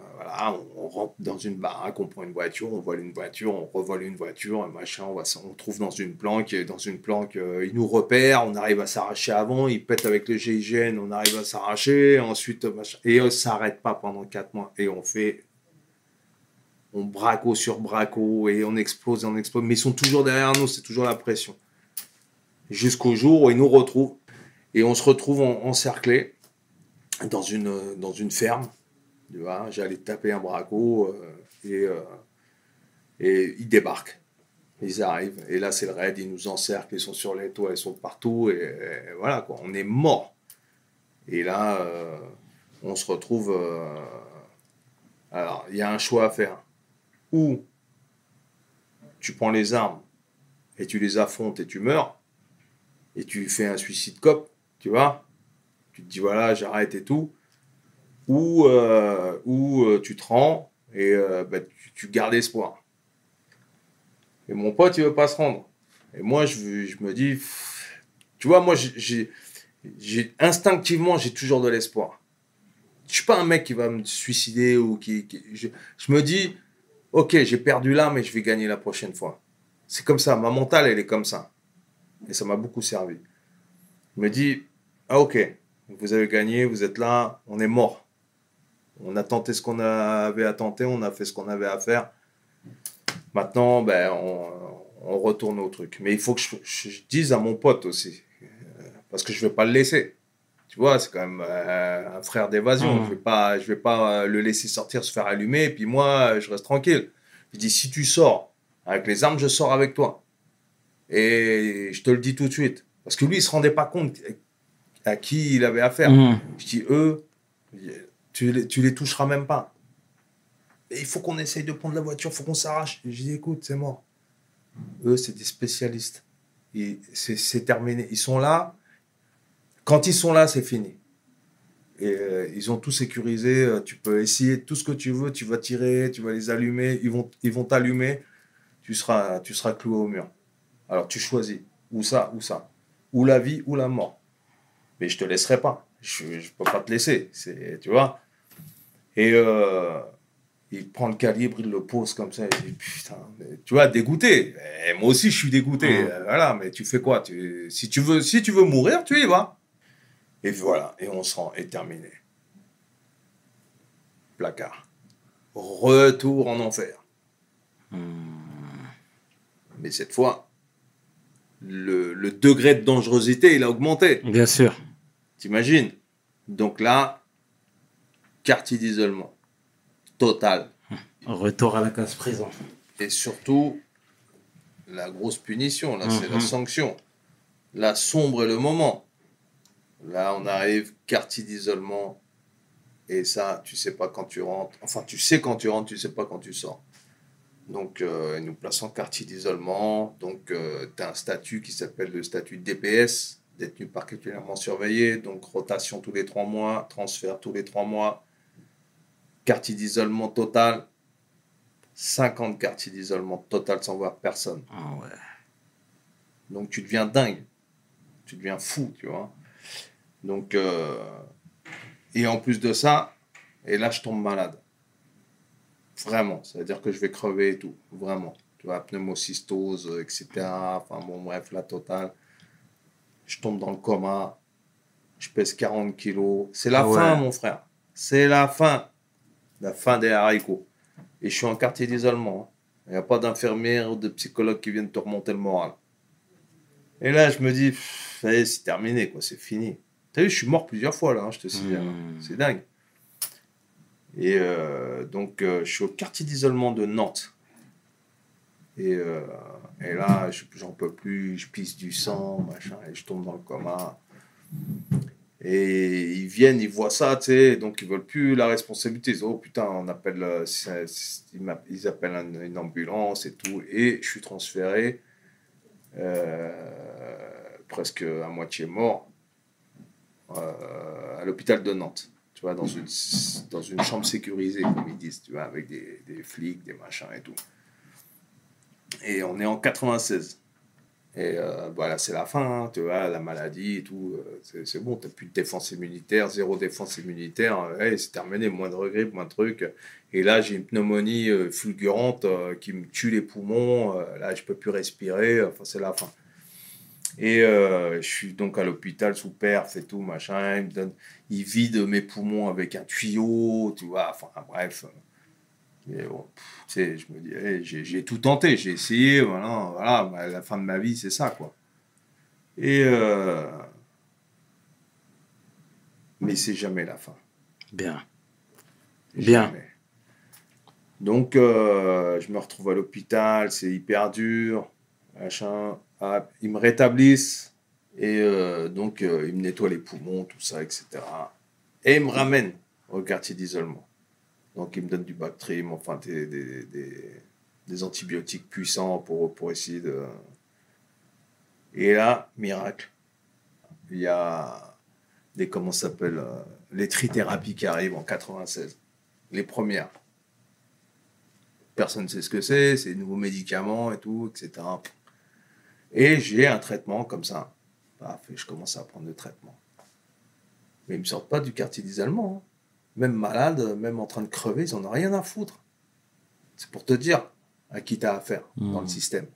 on rentre dans une baraque, on prend une voiture, on vole une voiture, on revole une voiture, machin, on, va, on trouve dans une planque, dans une planque, euh, ils nous repèrent, on arrive à s'arracher avant, ils pètent avec le GIGN, on arrive à s'arracher, ensuite, euh, et on s'arrête pas pendant quatre mois, et on fait on braco sur braco et on explose et on explose. Mais ils sont toujours derrière nous, c'est toujours la pression. Jusqu'au jour où ils nous retrouvent et on se retrouve en- encerclés dans une, dans une ferme. J'allais taper un braco euh, et, euh, et ils débarquent. Ils arrivent et là c'est le raid, ils nous encerclent, ils sont sur les toits, ils sont partout et, voilà quoi, on est mort. Et là, euh, on se retrouve. alors, il y a un choix à faire ou tu prends les armes et tu les affrontes et tu meurs, et tu fais un suicide cop, tu vois, tu te dis voilà, j'arrête et tout, ou, euh, ou euh, tu te rends et euh, bah, tu, gardes espoir. Et mon pote, il veut pas se rendre. Et moi, je, me dis, tu vois, moi, instinctivement, j'ai toujours de l'espoir. Je suis pas un mec qui va me suicider ou qui. je me dis, ok, j'ai perdu là, mais je vais gagner la prochaine fois. C'est comme ça, ma mentale, elle est comme ça. Et ça m'a beaucoup servi. Je me dis, ah ok, vous avez gagné, vous êtes là, on est mort. On a tenté ce qu'on avait à tenter, on a fait ce qu'on avait à faire. Maintenant, ben, on, on retourne au truc. Mais il faut que je, je- je dise à mon pote aussi, euh, parce que je ne vais pas le laisser. Tu vois, c'est quand même euh, un frère d'évasion. Mhm. Je ne vais pas, je vais pas euh, le laisser sortir, se faire allumer, et puis moi, je reste tranquille. Je dis, si tu sors avec les armes, je sors avec toi. Et je te le dis tout de suite. Parce que lui, il ne se rendait pas compte à qui il avait affaire. Mhm. Je dis, eux, tu les, tu les toucheras même pas. Il faut qu'on essaye de prendre la voiture, il faut qu'on s'arrache. Je dis, écoute, c'est mort. Eux, c'est des spécialistes. C'est terminé. Ils sont là. Quand ils sont là, c'est fini. Et euh, ils ont tout sécurisé. Euh, Tu peux essayer tout ce que tu veux. Tu vas tirer, tu vas les allumer. Ils vont ils vont t'allumer. Tu seras, tu seras cloué au mur. Alors tu choisis. Ou ça, ou ça. Ou la vie, ou la mort. Mais je te laisserai pas. Je ne peux pas te laisser. Tu vois. Et euh, il prend le calibre, il le pose comme ça. Il dit, putain, mais tu vois, dégoûté. Et moi aussi, je suis dégoûté. Euh, Voilà, mais tu fais quoi? Tu, si, tu veux, si tu veux mourir, tu y vas. Et voilà, et on se rend, et terminé. Placard. Retour en enfer. Mais cette fois, le, le degré de dangerosité, il a augmenté. Bien sûr. T'imagines? Donc là, quartier d'isolement. Total. Retour à la case prison. Et surtout, la grosse punition, là, c'est la Mhm. sanction. La sombre est le moment. Là, on arrive, quartier d'isolement. Et ça, tu sais pas quand tu rentres. Enfin, tu sais quand tu rentres, tu sais pas quand tu sors. Donc, euh, ils nous placent en quartier d'isolement. Donc, tu as un statut qui s'appelle le statut DPS, détenu particulièrement surveillé. Donc, rotation tous les trois mois, transfert tous les trois mois. Quartier d'isolement total. 50 quartiers d'isolement total sans voir personne. Ah ouais. Donc tu deviens dingue. Tu deviens fou, tu vois. Donc, euh, et en plus de ça, et là je tombe malade. Vraiment. C'est-à-dire que je vais crever et tout. Vraiment. Tu vois, pneumocystose, etc. Enfin bon, bref, la totale. Je tombe dans le coma. Je pèse 40 kilos. C'est la Ah ouais. fin, mon frère. C'est la fin. La fin des haricots. Et je suis en quartier d'isolement. hein. Il n'y a pas d'infirmière ou de psychologue qui viennent te remonter le moral. Et là, je me dis, pff, ça y est, c'est terminé, quoi, c'est fini. T'as vu, je suis mort plusieurs fois, là, hein, je te signale. Mmh. C'est dingue. Et euh, donc, euh, je suis au quartier d'isolement de Nantes. Et, euh, et là, je- j'en peux plus, je pisse du sang, machin, et je tombe dans le coma. Et ils viennent, ils voient ça, tu sais, donc ils veulent plus la responsabilité. Ils disent, oh putain, on appelle, euh, ils appellent un- une ambulance et tout. Et je suis transféré, euh, presque à moitié mort, à l'hôpital de Nantes. Tu vois, dans une, dans une chambre sécurisée, comme ils disent, tu vois, avec des flics, des machins et tout. Et on est en 96. Et euh, voilà, c'est la fin, hein, tu vois, la maladie et tout. euh, c'est bon, tu n'as plus de défense immunitaire, zéro défense immunitaire. euh, ouais, c'est terminé, moins de grippe, moins de trucs. Et là, j'ai une pneumonie fulgurante qui me tue les poumons. là, je peux plus respirer. Enfin, c'est la fin. Et je suis donc à l'hôpital sous perf et tout, machin. Il, me vide mes poumons avec un tuyau, tu vois. Enfin, bref. Et bon, pff, je me dis, j'ai tout tenté, j'ai essayé, voilà, voilà, bah, la fin de ma vie, c'est ça, quoi. Et. euh, mais c'est jamais la fin. Bien. Bien. Jamais. Donc, euh, je me retrouve à l'hôpital, c'est hyper dur, machin. Ah, ils me rétablissent et euh, donc ils me nettoient les poumons, tout ça, etc. Et ils me ramènent au quartier d'isolement. Donc, ils me donnent du Bactrim, enfin des, des, des- des antibiotiques puissants pour, pour essayer de. Et là, miracle, il y a des, comment ça s'appelle, euh, les trithérapies qui arrivent en 96. Les premières. Personne ne sait ce que c'est, c'est des nouveaux médicaments et tout, etc. Et j'ai un traitement comme ça. Je commence à prendre le traitement. Mais ils ne me sortent pas du quartier d'isolement. hein. Même malade, même en train de crever, ils n'en ont rien à foutre. C'est pour te dire à qui tu as affaire dans le système.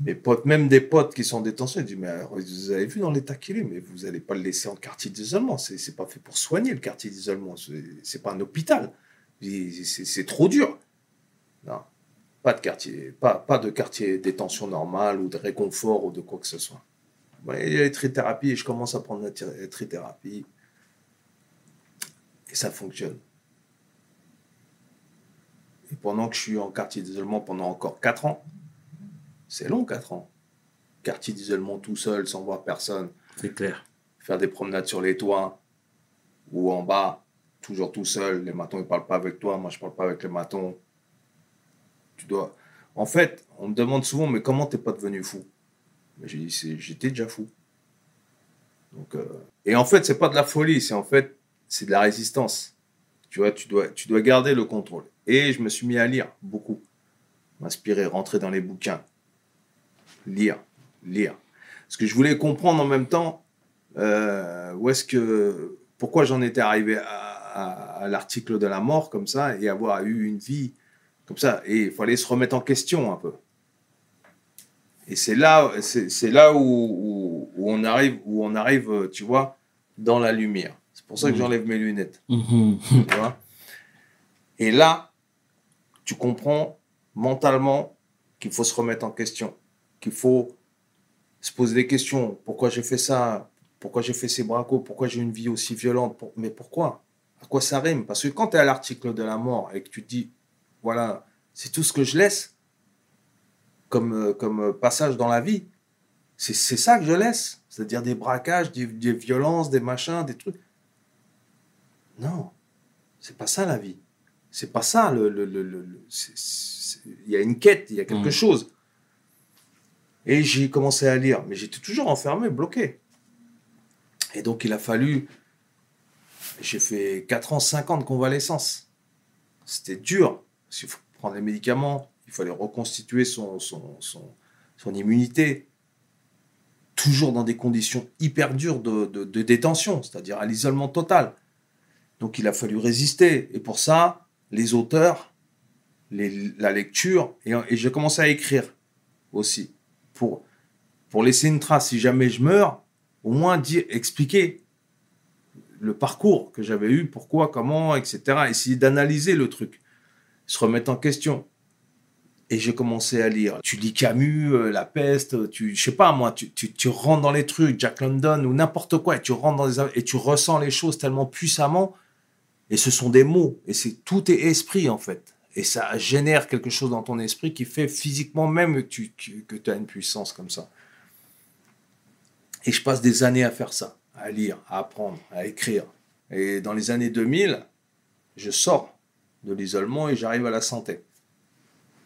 Mes potes, même des potes qui sont en détention, ils disent Mais alors, vous avez vu dans l'état qu'il est, mais vous n'allez pas le laisser en quartier d'isolement. C'est c'est pas fait pour soigner le quartier d'isolement. C'est c'est pas un hôpital. C'est trop dur. Non. Pas de quartier, pas, pas de quartier détention normal ou de réconfort ou de quoi que ce soit. Il y a les trithérapies et je commence à prendre la tri- trithérapie. Et ça fonctionne. Et pendant que je suis en quartier d'isolement pendant encore 4 ans, c'est long 4 ans. Quartier d'isolement tout seul, sans voir personne, C'est clair. faire des promenades sur les toits ou en bas, toujours tout seul. Les matons, ils parlent pas avec toi, moi je parle pas avec les matons. Tu dois. En fait, on me demande souvent, mais comment t'es pas devenu fou? Mais J'ai dit, j'étais déjà fou. Donc, euh, Et en fait, c'est pas de la folie, c'est en fait, c'est de la résistance. Tu vois, tu dois, tu dois garder le contrôle. Et je me suis mis à lire beaucoup, m'inspirer, rentrer dans les bouquins, lire, lire. Parce que je voulais comprendre en même temps euh, où est-ce que, pourquoi j'en étais arrivé à, l'article de la mort comme ça et avoir eu une vie comme ça. Et il fallait se remettre en question un peu. Et c'est là, c'est là où, on arrive, où on arrive, tu vois, dans la lumière. C'est pour ça que Mhm. j'enlève mes lunettes. Mhm. tu vois. Et là, tu comprends mentalement qu'il faut se remettre en question, qu'il faut se poser des questions. Pourquoi j'ai fait ça? Pourquoi j'ai fait ces bracos? Pourquoi j'ai une vie aussi violente? Pour- Mais pourquoi? À quoi ça rime? Parce que quand tu es à l'article de la mort et que tu te dis, voilà, c'est tout ce que je laisse comme, euh, comme euh, passage dans la vie, c'est c'est ça que je laisse. C'est-à-dire des braquages, des, des violences, des machins, des trucs. Non, c'est pas ça la vie. C'est pas ça. Le, le- le- le- le- c'est- c'est- Il y a une quête, il y a quelque Mm. chose. Et j'ai commencé à lire, mais j'étais toujours enfermé, bloqué. Et donc il a fallu. J'ai fait 4 ans, 5 ans de convalescence. C'était dur. Parce qu'il faut prendre les médicaments, il fallait reconstituer son, son, son, son immunité. Toujours dans des conditions hyper dures de, de- de détention, c'est-à-dire à l'isolement total. Donc il a fallu résister. Et pour ça, les auteurs, la lecture, et, j'ai commencé à écrire aussi. Pour, pour laisser une trace. Si jamais je meurs, au moins dire, expliquer le parcours que j'avais eu, pourquoi, comment, etc. Essayer d'analyser le truc, se remettre en question. Et j'ai commencé à lire. Tu lis Camus, euh, La Peste, tu, je sais pas moi, tu, tu, tu rentres dans les trucs, Jack London ou n'importe quoi, et tu rentres dans les, et tu ressens les choses tellement puissamment. Et ce sont des mots, et c'est tout est esprit en fait. Et ça génère quelque chose dans ton esprit qui fait physiquement même que tu que, as une puissance comme ça. Et je passe des années à faire ça, à lire, à apprendre, à écrire. Et dans les années 2000, je sors de l'isolement et j'arrive à la santé.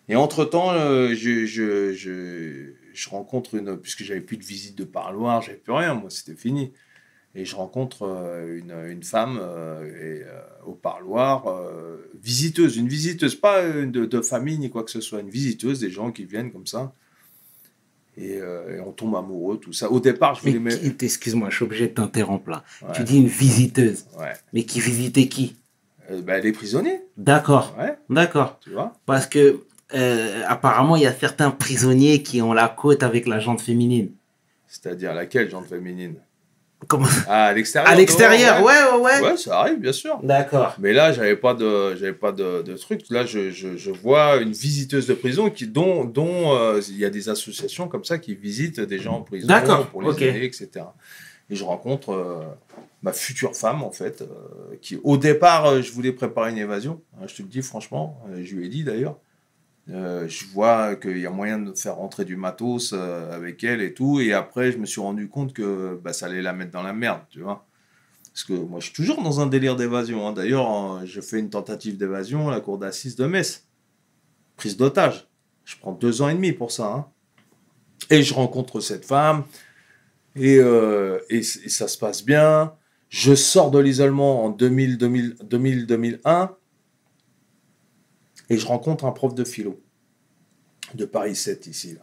Et entre-temps, euh, je, je, je, je rencontre une... Puisque j'avais plus de visite de parloir, j'avais plus rien, moi, c'était fini. Et je rencontre euh, une, une femme euh, et, euh, au parloir, visiteuse, une visiteuse, pas de, de famille ni quoi que ce soit, une visiteuse, des gens qui viennent comme ça. Et, euh, et on tombe amoureux, tout ça. Au départ, je Mais voulais... mettre- qui- excuse-moi, je suis obligé de t'interrompre là. Ouais. Tu dis une visiteuse. Ouais. Mais qui visitait qui? Euh, bah, les prisonniers, D'accord, ouais, d'accord. tu vois. Parce que euh, apparemment, il y a certains prisonniers qui ont la côte avec la jante féminine. C'est-à-dire laquelle, jante féminine? Comment à l'extérieur À l'extérieur, ouais, ouais, ouais. Ouais, ça arrive, bien sûr. D'accord. Mais là, j'avais pas de, j'avais pas de, de truc. Là, je, je, je vois une visiteuse de prison qui, dont, dont euh, il y a des associations comme ça qui visitent des gens en prison D'accord, pour les ok. aider, etc. Et je rencontre euh, ma future femme, en fait, euh, qui, au départ, je voulais préparer une évasion. hein, je te le dis franchement, je lui ai dit d'ailleurs. Euh, je vois qu'il y a moyen de faire rentrer du matos euh, avec elle et tout. Et après, je me suis rendu compte que bah, ça allait la mettre dans la merde, tu vois. Parce que moi, je suis toujours dans un délire d'évasion. hein. D'ailleurs, je fais une tentative d'évasion à la cour d'assises de Metz. Prise d'otage. Je prends deux ans et demi pour ça. hein. Et je rencontre cette femme. Et, euh, et, ça se passe bien. Je sors de l'isolement en 2000, 2000, 2000, 2001. Et je rencontre un prof de philo de Paris 7 ici.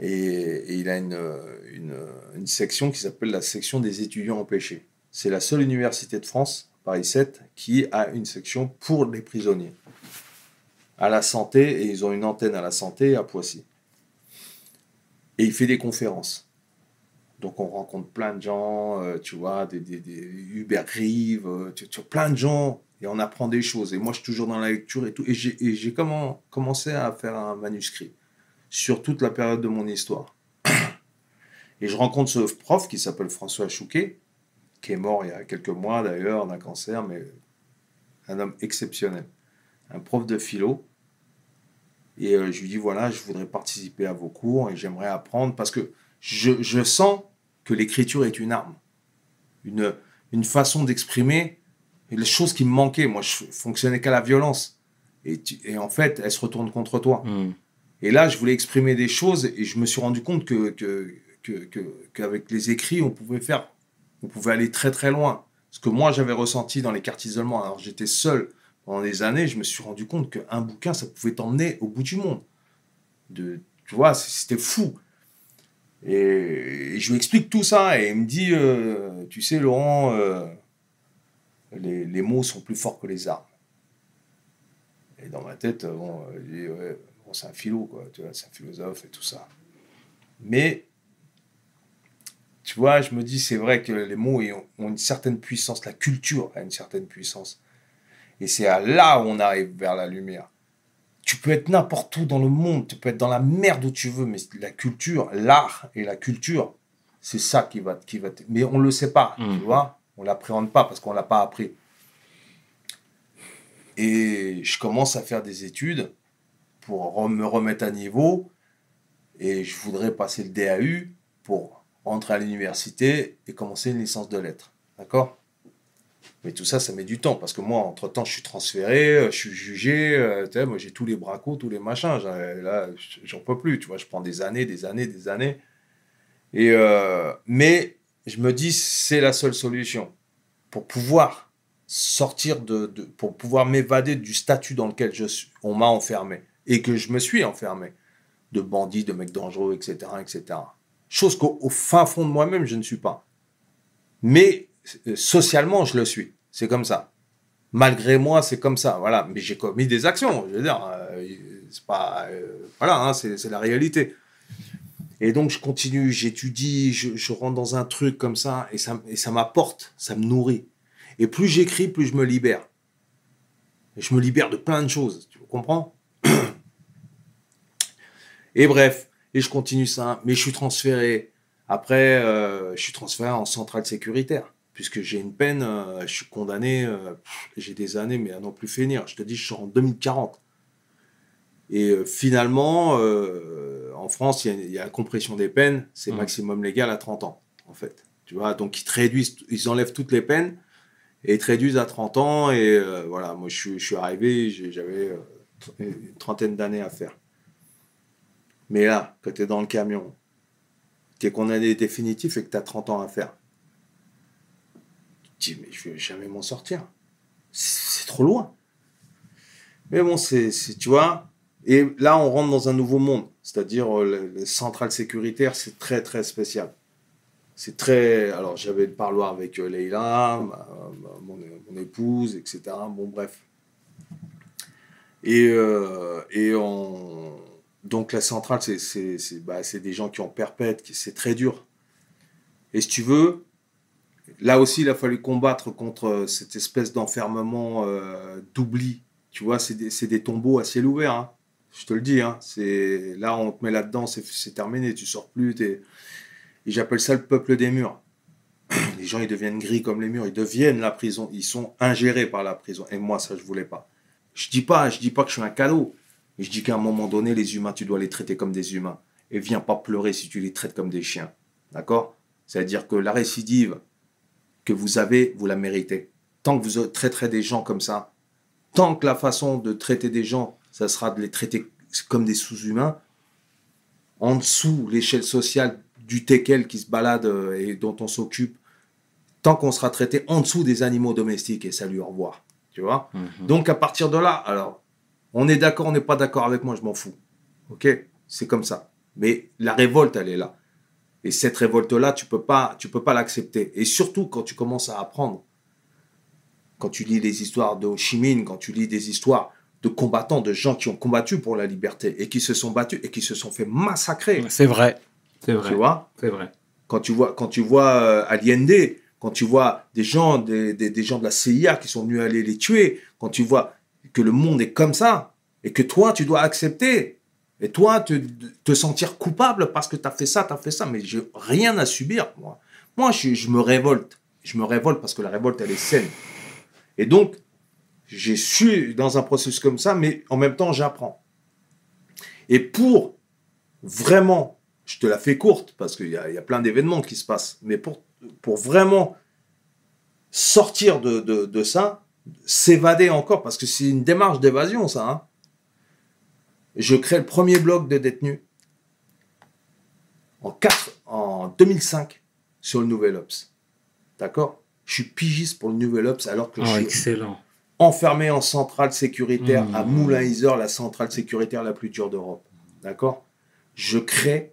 Et, il a une, euh, une, une section qui s'appelle la section des étudiants empêchés. C'est la seule université de France, Paris 7, qui a une section pour les prisonniers. À la santé, et ils ont une antenne à la santé à Poissy. Et il fait des conférences. Donc on rencontre plein de gens, euh, tu vois, des, des, des Grive, euh, tu, plein de gens, et on apprend des choses. Et moi, je suis toujours dans la lecture et tout. Et j'ai commencé à faire un manuscrit sur toute la période de mon histoire. Et je rencontre ce prof qui s'appelle François Chouquet, qui est mort il y a quelques mois d'ailleurs d'un cancer, mais un homme exceptionnel. Un prof de philo. Et euh, je lui dis voilà, je voudrais participer à vos cours et j'aimerais apprendre parce que je, sens que l'écriture est une arme, une façon d'exprimer les choses qui me manquaient. Moi, je fonctionnais qu'à la violence. Et, tu- et en fait, elle se retourne contre toi. Hmm. Et là, je voulais exprimer des choses et je me suis rendu compte que, que, que, que- qu'avec les écrits, on pouvait faire, on pouvait aller très très loin. Ce que moi j'avais ressenti dans les quartiers d'isolement, alors j'étais seul pendant des années, je me suis rendu compte qu'un bouquin, ça pouvait t'emmener au bout du monde. De, tu vois, c'était fou. Et, et je lui explique tout ça et il me dit, euh, tu sais Laurent, euh, les, les mots sont plus forts que les armes. Et dans ma tête, bon, euh, ouais, bon, c'est un philo, quoi, tu vois, c'est un philosophe et tout ça. Mais, tu vois, je me dis, c'est vrai que les mots ont une certaine puissance, la culture a une certaine puissance. Et c'est à là où on arrive vers la lumière. Tu peux être n'importe où dans le monde, tu peux être dans la merde où tu veux, mais la culture, l'art et la culture, c'est ça qui va, qui va. te- Mais on le sait pas, tu vois. On l'appréhende pas parce qu'on l'a pas appris. Et je commence à faire des études pour me remettre à niveau. Et je voudrais passer le DAU pour rentrer à l'université et commencer une licence de lettres. D'accord? Mais tout ça, ça met du temps parce que moi, entre-temps, je suis transféré, euh, je suis jugé. euh, moi, j'ai tous les bracos, tous les machins. Là, j'en peux plus. Tu vois, je prends des années, des années, des années. Et euh, mais je me dis, c'est la seule solution pour pouvoir sortir de, pour pouvoir m'évader du statut dans lequel on m'a enfermé et que je me suis enfermé de bandits, de mecs dangereux, etc., etc. Chose qu'au au fin fond de moi-même, je ne suis pas. Mais euh, socialement, je le suis. C'est comme ça. Malgré moi, c'est comme ça. Voilà. Mais j'ai commis des actions. Je veux dire, euh, c'est pas, euh, voilà, hein, c'est la réalité. Et donc, je continue, j'étudie, je, rentre dans un truc comme ça, et ça, et ça m'apporte, ça me nourrit. Et plus j'écris, plus je me libère. Et je me libère de plein de choses, tu comprends? Et bref, et je continue ça, mais je suis transféré. Après, euh, je suis transféré en centrale sécuritaire, puisque j'ai une peine, euh, je suis condamné, euh, j'ai des années, mais à non plus finir. Je te dis, je sors en 2040. Et finalement, en France, il y, a- il y a la compression des peines, c'est Mhm. maximum légal à 30 ans, en fait. Tu vois, donc ils te réduisent, ils enlèvent toutes les peines et ils te réduisent à 30 ans. Et euh, voilà, moi je suis, je suis arrivé, j'avais euh, une trentaine d'années à faire. Mais là, quand tu es dans le camion, tu es condamné définitif et que tu as 30 ans à faire, tu te dis, mais je vais jamais m'en sortir. C'est trop loin. Mais bon, c'est- tu vois, et là, on rentre dans un nouveau monde. C'est-à-dire, euh, le- les centrales sécuritaires, c'est très, très spécial. C'est très. Alors, j'avais le parloir avec euh, Leïla, mon, épouse, etc. Bon, bref. Et, euh, et on. Donc, la centrale, c'est, bah, des gens qui ont perpète, qui- c'est très dur. Et si tu veux, là aussi, il a fallu combattre contre cette espèce d'enfermement d'oubli. Tu vois, c'est des, des tombeaux à ciel ouvert. hein. Je te le dis. Hein. C'est, là, on te met là-dedans, c'est, terminé. Tu sors plus. t'es- Et j'appelle ça le peuple des murs. Les gens, ils deviennent gris comme les murs. Ils deviennent la prison. Ils sont ingérés par la prison. Et moi, ça, je voulais pas. Je dis pas, je dis pas que je suis un cadeau. Mais je dis qu'à un moment donné, les humains, tu dois les traiter comme des humains. Et viens pas pleurer si tu les traites comme des chiens. D'accord? C'est-à-dire que la récidive que vous avez, vous la méritez. Tant que vous traiterez des gens comme ça, tant que la façon de traiter des gens, ça sera de les traiter comme des sous-humains, en dessous l'échelle sociale du teckel qui se balade euh, et dont on s'occupe, tant qu'on sera traité en dessous des animaux domestiques, et salut, au revoir. Tu vois Donc à partir de là, alors, on est d'accord, on n'est pas d'accord avec moi, je m'en fous. Ok C'est comme ça. Mais la révolte, elle est là. Et cette révolte-là, tu peux pas, tu peux pas l'accepter. Et surtout quand tu commences à apprendre, quand tu lis les histoires de Ho Chi Minh, quand tu lis des histoires de combattants, de gens qui ont combattu pour la liberté et qui se sont battus et qui se sont fait massacrer. C'est vrai. C'est vrai. Tu vois C'est vrai. quand tu vois, quand tu vois euh, Allende, quand tu vois des gens, des, des, des gens de la CIA qui sont venus aller les tuer, quand tu vois que le monde est comme ça, et que toi, tu dois accepter, et toi, te, te sentir coupable parce que tu as fait ça, tu as fait ça, mais j'ai rien à subir, moi. Moi, je, je me révolte. Je me révolte parce que la révolte, elle est saine. Et donc, j'ai su dans un processus comme ça, mais en même temps, j'apprends. Et pour vraiment, je te la fais courte parce qu'il y a, il y a plein d'événements qui se passent, mais pour, pour vraiment sortir de, de, de ça, s'évader encore, parce que c'est une démarche d'évasion, ça. hein. Je crée le premier blog de détenus en, 4, en 2005 sur le Nouvel Ops. D'accord? Je suis pigiste pour le Nouvel Ops alors que je Oh, suis excellent. Enfermé en centrale sécuritaire Mmh. à Moulin-Isor, la centrale sécuritaire la plus dure d'Europe. D'accord? Je crée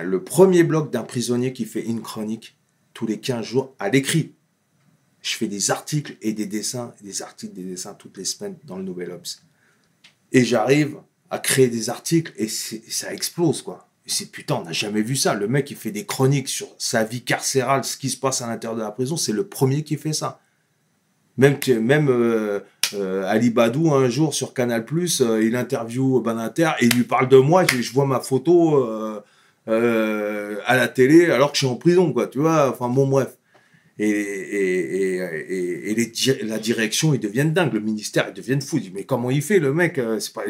le premier blog d'un prisonnier qui fait une chronique tous les 15 jours à l'écrit. Je fais des articles et des dessins, des articles, des dessins toutes les semaines dans le Nouvel Ops. Et j'arrive à créer des articles et, et ça explose, quoi. C'est putain, on n'a jamais vu ça. Le mec, il fait des chroniques sur sa vie carcérale, ce qui se passe à l'intérieur de la prison, c'est le premier qui fait ça. Même, même euh, euh, Ali Badou, un jour sur Canal, euh, il interviewe Banater et il lui parle de moi. Je, je vois ma photo à la télé alors que je suis en prison, quoi. Tu vois, enfin, bon, bref. Et, et, et, et- et les di- la direction, ils deviennent dingues. Le ministère, ils deviennent fous. Mais comment il fait, le mec pas,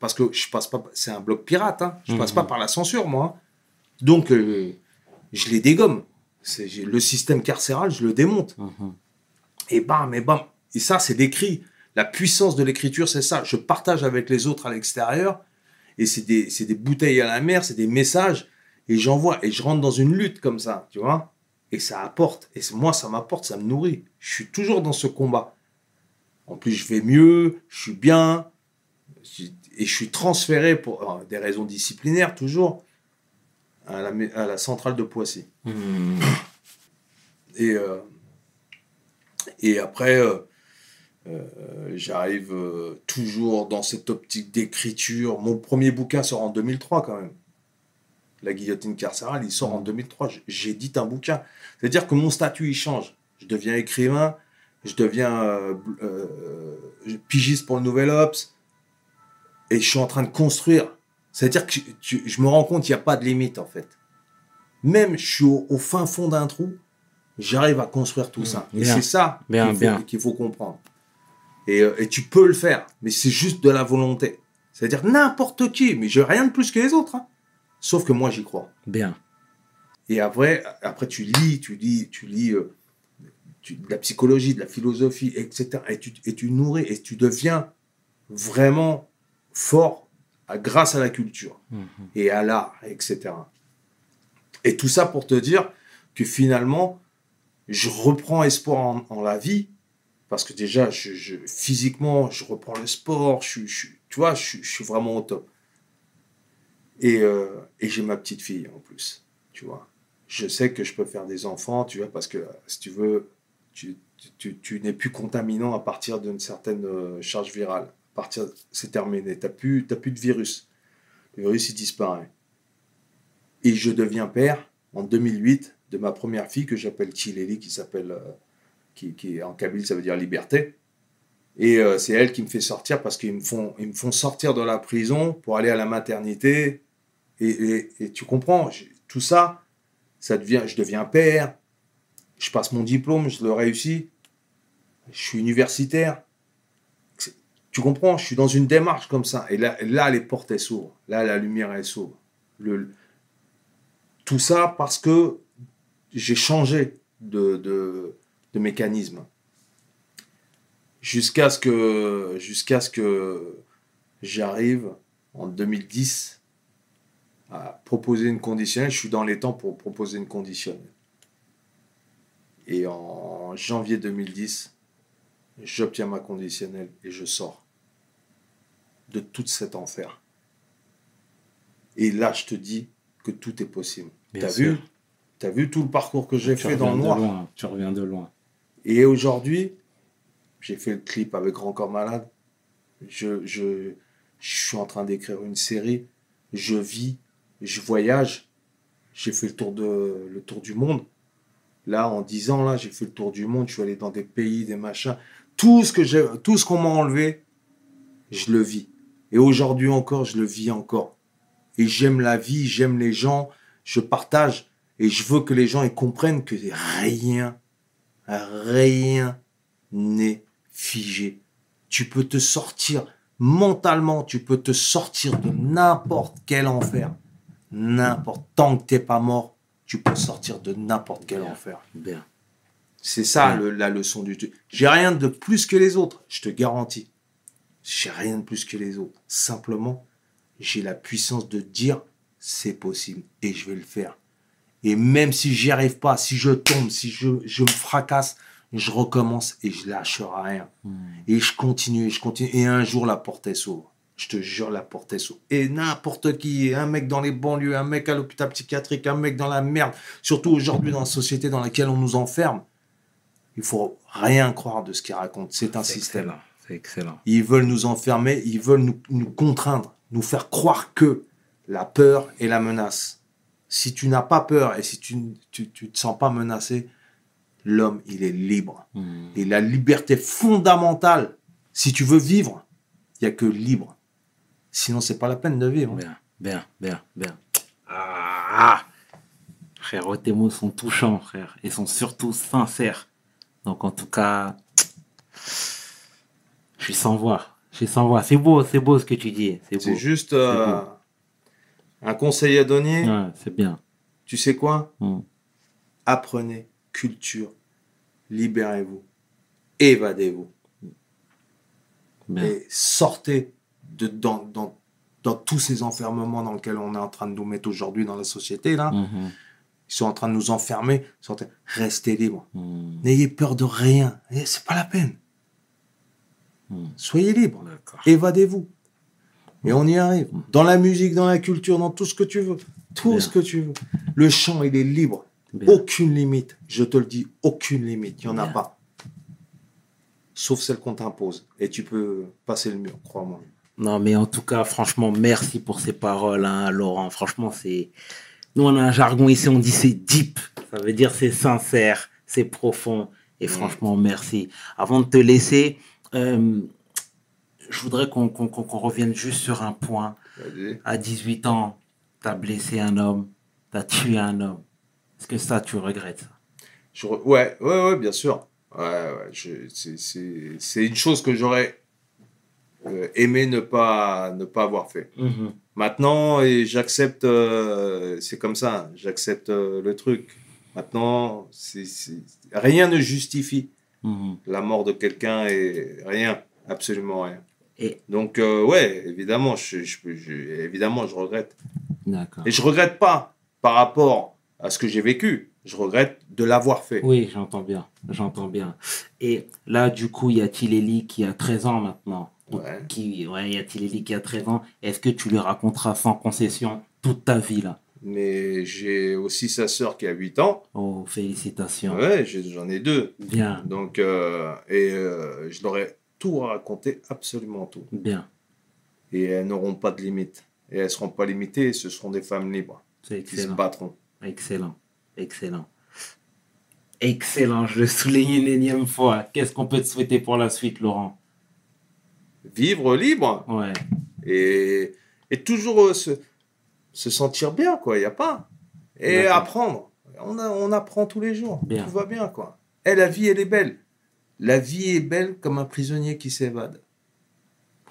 Parce que je passe pas. C'est un blog pirate, hein. Je passe pas par la censure, moi. hein. Donc, je les dégomme. Le système carcéral, je le démonte. Mhm. Et bam, et bam. Et ça, c'est l'écrit. La puissance de l'écriture, c'est ça. Je partage avec les autres à l'extérieur. Et c'est des, c'est des bouteilles à la mer, c'est des messages. Et j'envoie. Et je rentre dans une lutte comme ça, tu vois. Et ça apporte. Et moi, ça m'apporte, ça me nourrit. Je suis toujours dans ce combat. En plus, je vais mieux, je suis bien. Et je suis transféré pour euh, des raisons disciplinaires, toujours, à la, mé- à la centrale de Poissy. Mhm. Et, euh, et après, euh, euh, j'arrive euh, toujours dans cette optique d'écriture. Mon premier bouquin sort en 2003 quand même. La guillotine carcérale, il sort en 2003. J- J'édite un bouquin. C'est-à-dire que mon statut, il change. Je deviens écrivain, je deviens pigiste pour le Nouvel Ops, et je suis en train de construire. C'est-à-dire que je me rends compte qu'il n'y a pas de limite en fait. Même je suis au fin fond d'un trou, j'arrive à construire tout ça. Et c'est ça qu'il faut, comprendre. Et, euh, et tu peux le faire, mais c'est juste de la volonté. C'est-à-dire n'importe qui, mais je rien de plus que les autres. hein. Sauf que moi, j'y crois. Bien. Et après, après tu lis, tu lis, tu lis euh, tu- de la psychologie, de la philosophie, etc. Et tu, et tu nourris, et tu deviens vraiment fort à- grâce à la culture Mhm. et à l'art, etc. Et tout ça pour te dire que finalement, je reprends espoir en, la vie, parce que déjà, je, physiquement, je reprends le sport, je, je tu vois, je, suis- vraiment au top. Et, euh, et j'ai ma petite fille en plus, tu vois. Je sais que je peux faire des enfants, tu vois, parce que si tu veux, tu, n'es plus contaminant à partir d'une certaine euh, charge virale. À partir, c'est terminé. Tu n'as plus, plus de virus. Le virus, il disparaît. Et je deviens père en 2008 de ma première fille que j'appelle Chileli, qui s'appelle, euh, qui, qui en kabyle, ça veut dire liberté. Et euh, c'est elle qui me fait sortir parce qu'ils me font, ils me font sortir de la prison pour aller à la maternité. Et, tu comprends, tout ça, ça devient, je deviens père, je passe mon diplôme, je le réussis, je suis universitaire. Tu comprends, je suis dans une démarche comme ça. Et là, là les portes elles s'ouvrent. Là, la lumière elle s'ouvre. Tout ça parce que j'ai changé de, de, de mécanisme. Jusqu'à ce que, jusqu'à ce que j'arrive en 2010 à proposer une conditionnelle. Je suis dans les temps pour proposer une conditionnelle. Et en janvier 2010, j'obtiens ma conditionnelle et je sors de tout cet enfer. Et là, je te dis que tout est possible. T'as sûr. Vu T'as vu tout le parcours que j'ai Tu fait dans reviens le de noir loin. Tu reviens de loin. et aujourd'hui, j'ai fait le clip avec Grand Corps Malade. Je, je, je suis en train d'écrire une série. Je vis, je voyage. J'ai fait le tour, de, le tour du monde. Là, en 10 ans, là, j'ai fait le tour du monde. Je suis allé dans des pays, des machins. Tout ce que j'ai, tout ce qu'on m'a enlevé, je le vis. Et aujourd'hui encore, je le vis encore. Et j'aime la vie, j'aime les gens, je partage. Et je veux que les gens ils comprennent que rien rien n'est figé. Tu peux te sortir mentalement, tu peux te sortir de n'importe quel enfer. N'importe. Tant que t'es pas mort, tu peux sortir de n'importe quel Bien. enfer. Bien. C'est ça le- la leçon du truc. J'ai rien de plus que les autres, je te garantis. J'ai rien de plus que les autres. Simplement, j'ai la puissance de dire c'est possible et je vais le faire. Et même si j'y arrive pas, si je tombe, si je, je me fracasse, je recommence et je lâche rien. Et je continue, et je continue. Et un jour, la porte elle s'ouvre. Je te jure, la porte elle s'ouvre. Et n'importe qui, un mec dans les banlieues, un mec à l'hôpital psychiatrique, un mec dans la merde, surtout aujourd'hui dans la société dans laquelle on nous enferme, il faut rien croire de ce qu'ils racontent. C'est un système. excellent. C'est excellent. Ils veulent nous enfermer, ils veulent nous, nous contraindre, nous faire croire que la peur est la menace. Si tu n'as pas peur et si tu ne tu, tu te sens pas menacé, l'homme, il est libre. Hmm. Et la liberté fondamentale, si tu veux vivre, il n'y a que libre. Sinon, c'est pas la peine de vivre. Bien, bien, bien, bien. Ah Frérot, tes mots sont touchants, frère, et sont surtout sincères. Donc, en tout cas, je suis sans voix. Je suis sans voix. C'est beau, c'est beau ce que tu dis. C'est juste euh, un conseil à donner. Ouais, c'est bien. Tu sais quoi Mm. Apprenez, culture, libérez-vous, évadez-vous. Et sortez de, dans, dans, dans tous ces enfermements dans lesquels on est en train de nous mettre aujourd'hui dans la société. Là. Mhm. Ils sont en train de nous enfermer. Sortez. Restez libres. Mhm. N'ayez peur de rien. Et C'est pas la peine. Mm. Soyez libres. D'accord. Évadez-vous. Et on y arrive. Dans la musique, dans la culture, dans tout ce que tu veux. Tout Bien. ce que tu veux. Le chant, il est libre. Bien. Aucune limite. Je te le dis, aucune limite. Il n'y en a pas. Sauf celle qu'on t'impose. Et tu peux passer le mur, crois-moi. Non, mais en tout cas, franchement, merci pour ces paroles, hein, Laurent. Franchement, c'est. Nous, on a un jargon ici, on dit c'est deep. Ça veut dire c'est sincère, c'est profond. Et franchement, merci. Avant de te laisser, euh, je voudrais qu'on qu'on- qu'on- qu'on revienne juste sur un point. À 18 ans, tu as blessé un homme, tu as tué un homme. Est-ce que ça, tu regrettes ça? Je re- Ouais, ouais, ouais, bien sûr. Ouais, ouais, je- c'est- c'est c'est une chose que j'aurais euh, aimé ne pas, ne pas avoir fait. Mhm. Maintenant, et j'accepte, euh, c'est comme ça, j'accepte euh, le truc. Maintenant, rien ne justifie Mhm. la mort de quelqu'un et rien, absolument rien. Et Donc, euh, ouais, évidemment, je, je- je- évidemment, je regrette. d'accord. Et je regrette pas par rapport à ce que j'ai vécu. Je regrette de l'avoir fait. Oui, j'entends bien, j'entends bien. Et là, du coup, y a-t-il qui a 13 ans maintenant? Ouais. Qui, ouais, y a-t-il qui a 13 ans? Est-ce que tu lui raconteras sans concession toute ta vie là? Mais j'ai aussi sa sœur qui a 8 ans. Oh, félicitations. Ouais, j'en ai deux. Bien, Donc, euh, et euh, je leur ai tout raconté, absolument tout. bien. Et elles n'auront pas de limite. Et elles ne seront pas limitées, ce seront des femmes libres C'est qui se excellent. battront. Excellent, excellent. Excellent, je le souligne une énième fois. Qu'est-ce qu'on peut te souhaiter pour la suite, Laurent? Vivre libre Ouais, et, et toujours euh, se, se sentir bien, quoi. Il n'y a pas. Et apprendre. On, a- on apprend tous les jours. Bien. Tout va bien, quoi. Et la vie, elle est belle. La vie est belle comme un prisonnier qui s'évade.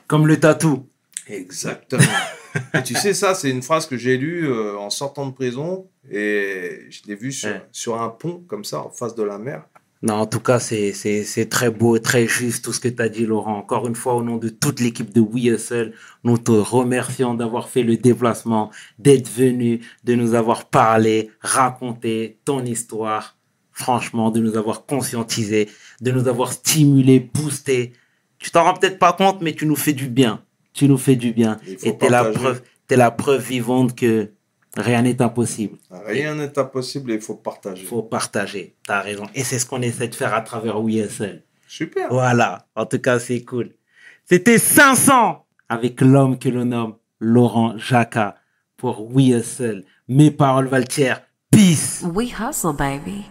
comme le tatou. Exactement. et tu sais, ça, c'est une phrase que j'ai lue euh, en sortant de prison et je l'ai vue sur, Ouais. sur un pont, comme ça, en face de la mer. Non, en tout cas, c'est, très beau, très juste tout ce que tu as dit, Laurent. Encore une fois, au nom de toute l'équipe de Hustle, nous te remercions d'avoir fait le déplacement, d'être venu, de nous avoir parlé, raconté ton histoire. Franchement, de nous avoir conscientisé, de nous avoir stimulé, boosté. Tu t'en rends peut-être pas compte, mais tu nous fais du bien. Tu nous fais du bien. Et t'es la preuve, t'es la preuve vivante que rien n'est impossible. Rien n'est impossible et il faut partager. Il faut partager. T'as raison. Et c'est ce qu'on essaie de faire à travers We Hustle. Super. Voilà, en tout cas, c'est cool. C'était 500 avec l'homme que l'on nomme Laurent Jacquat pour We Hustle. Mes paroles valent Peace. We hustle, baby.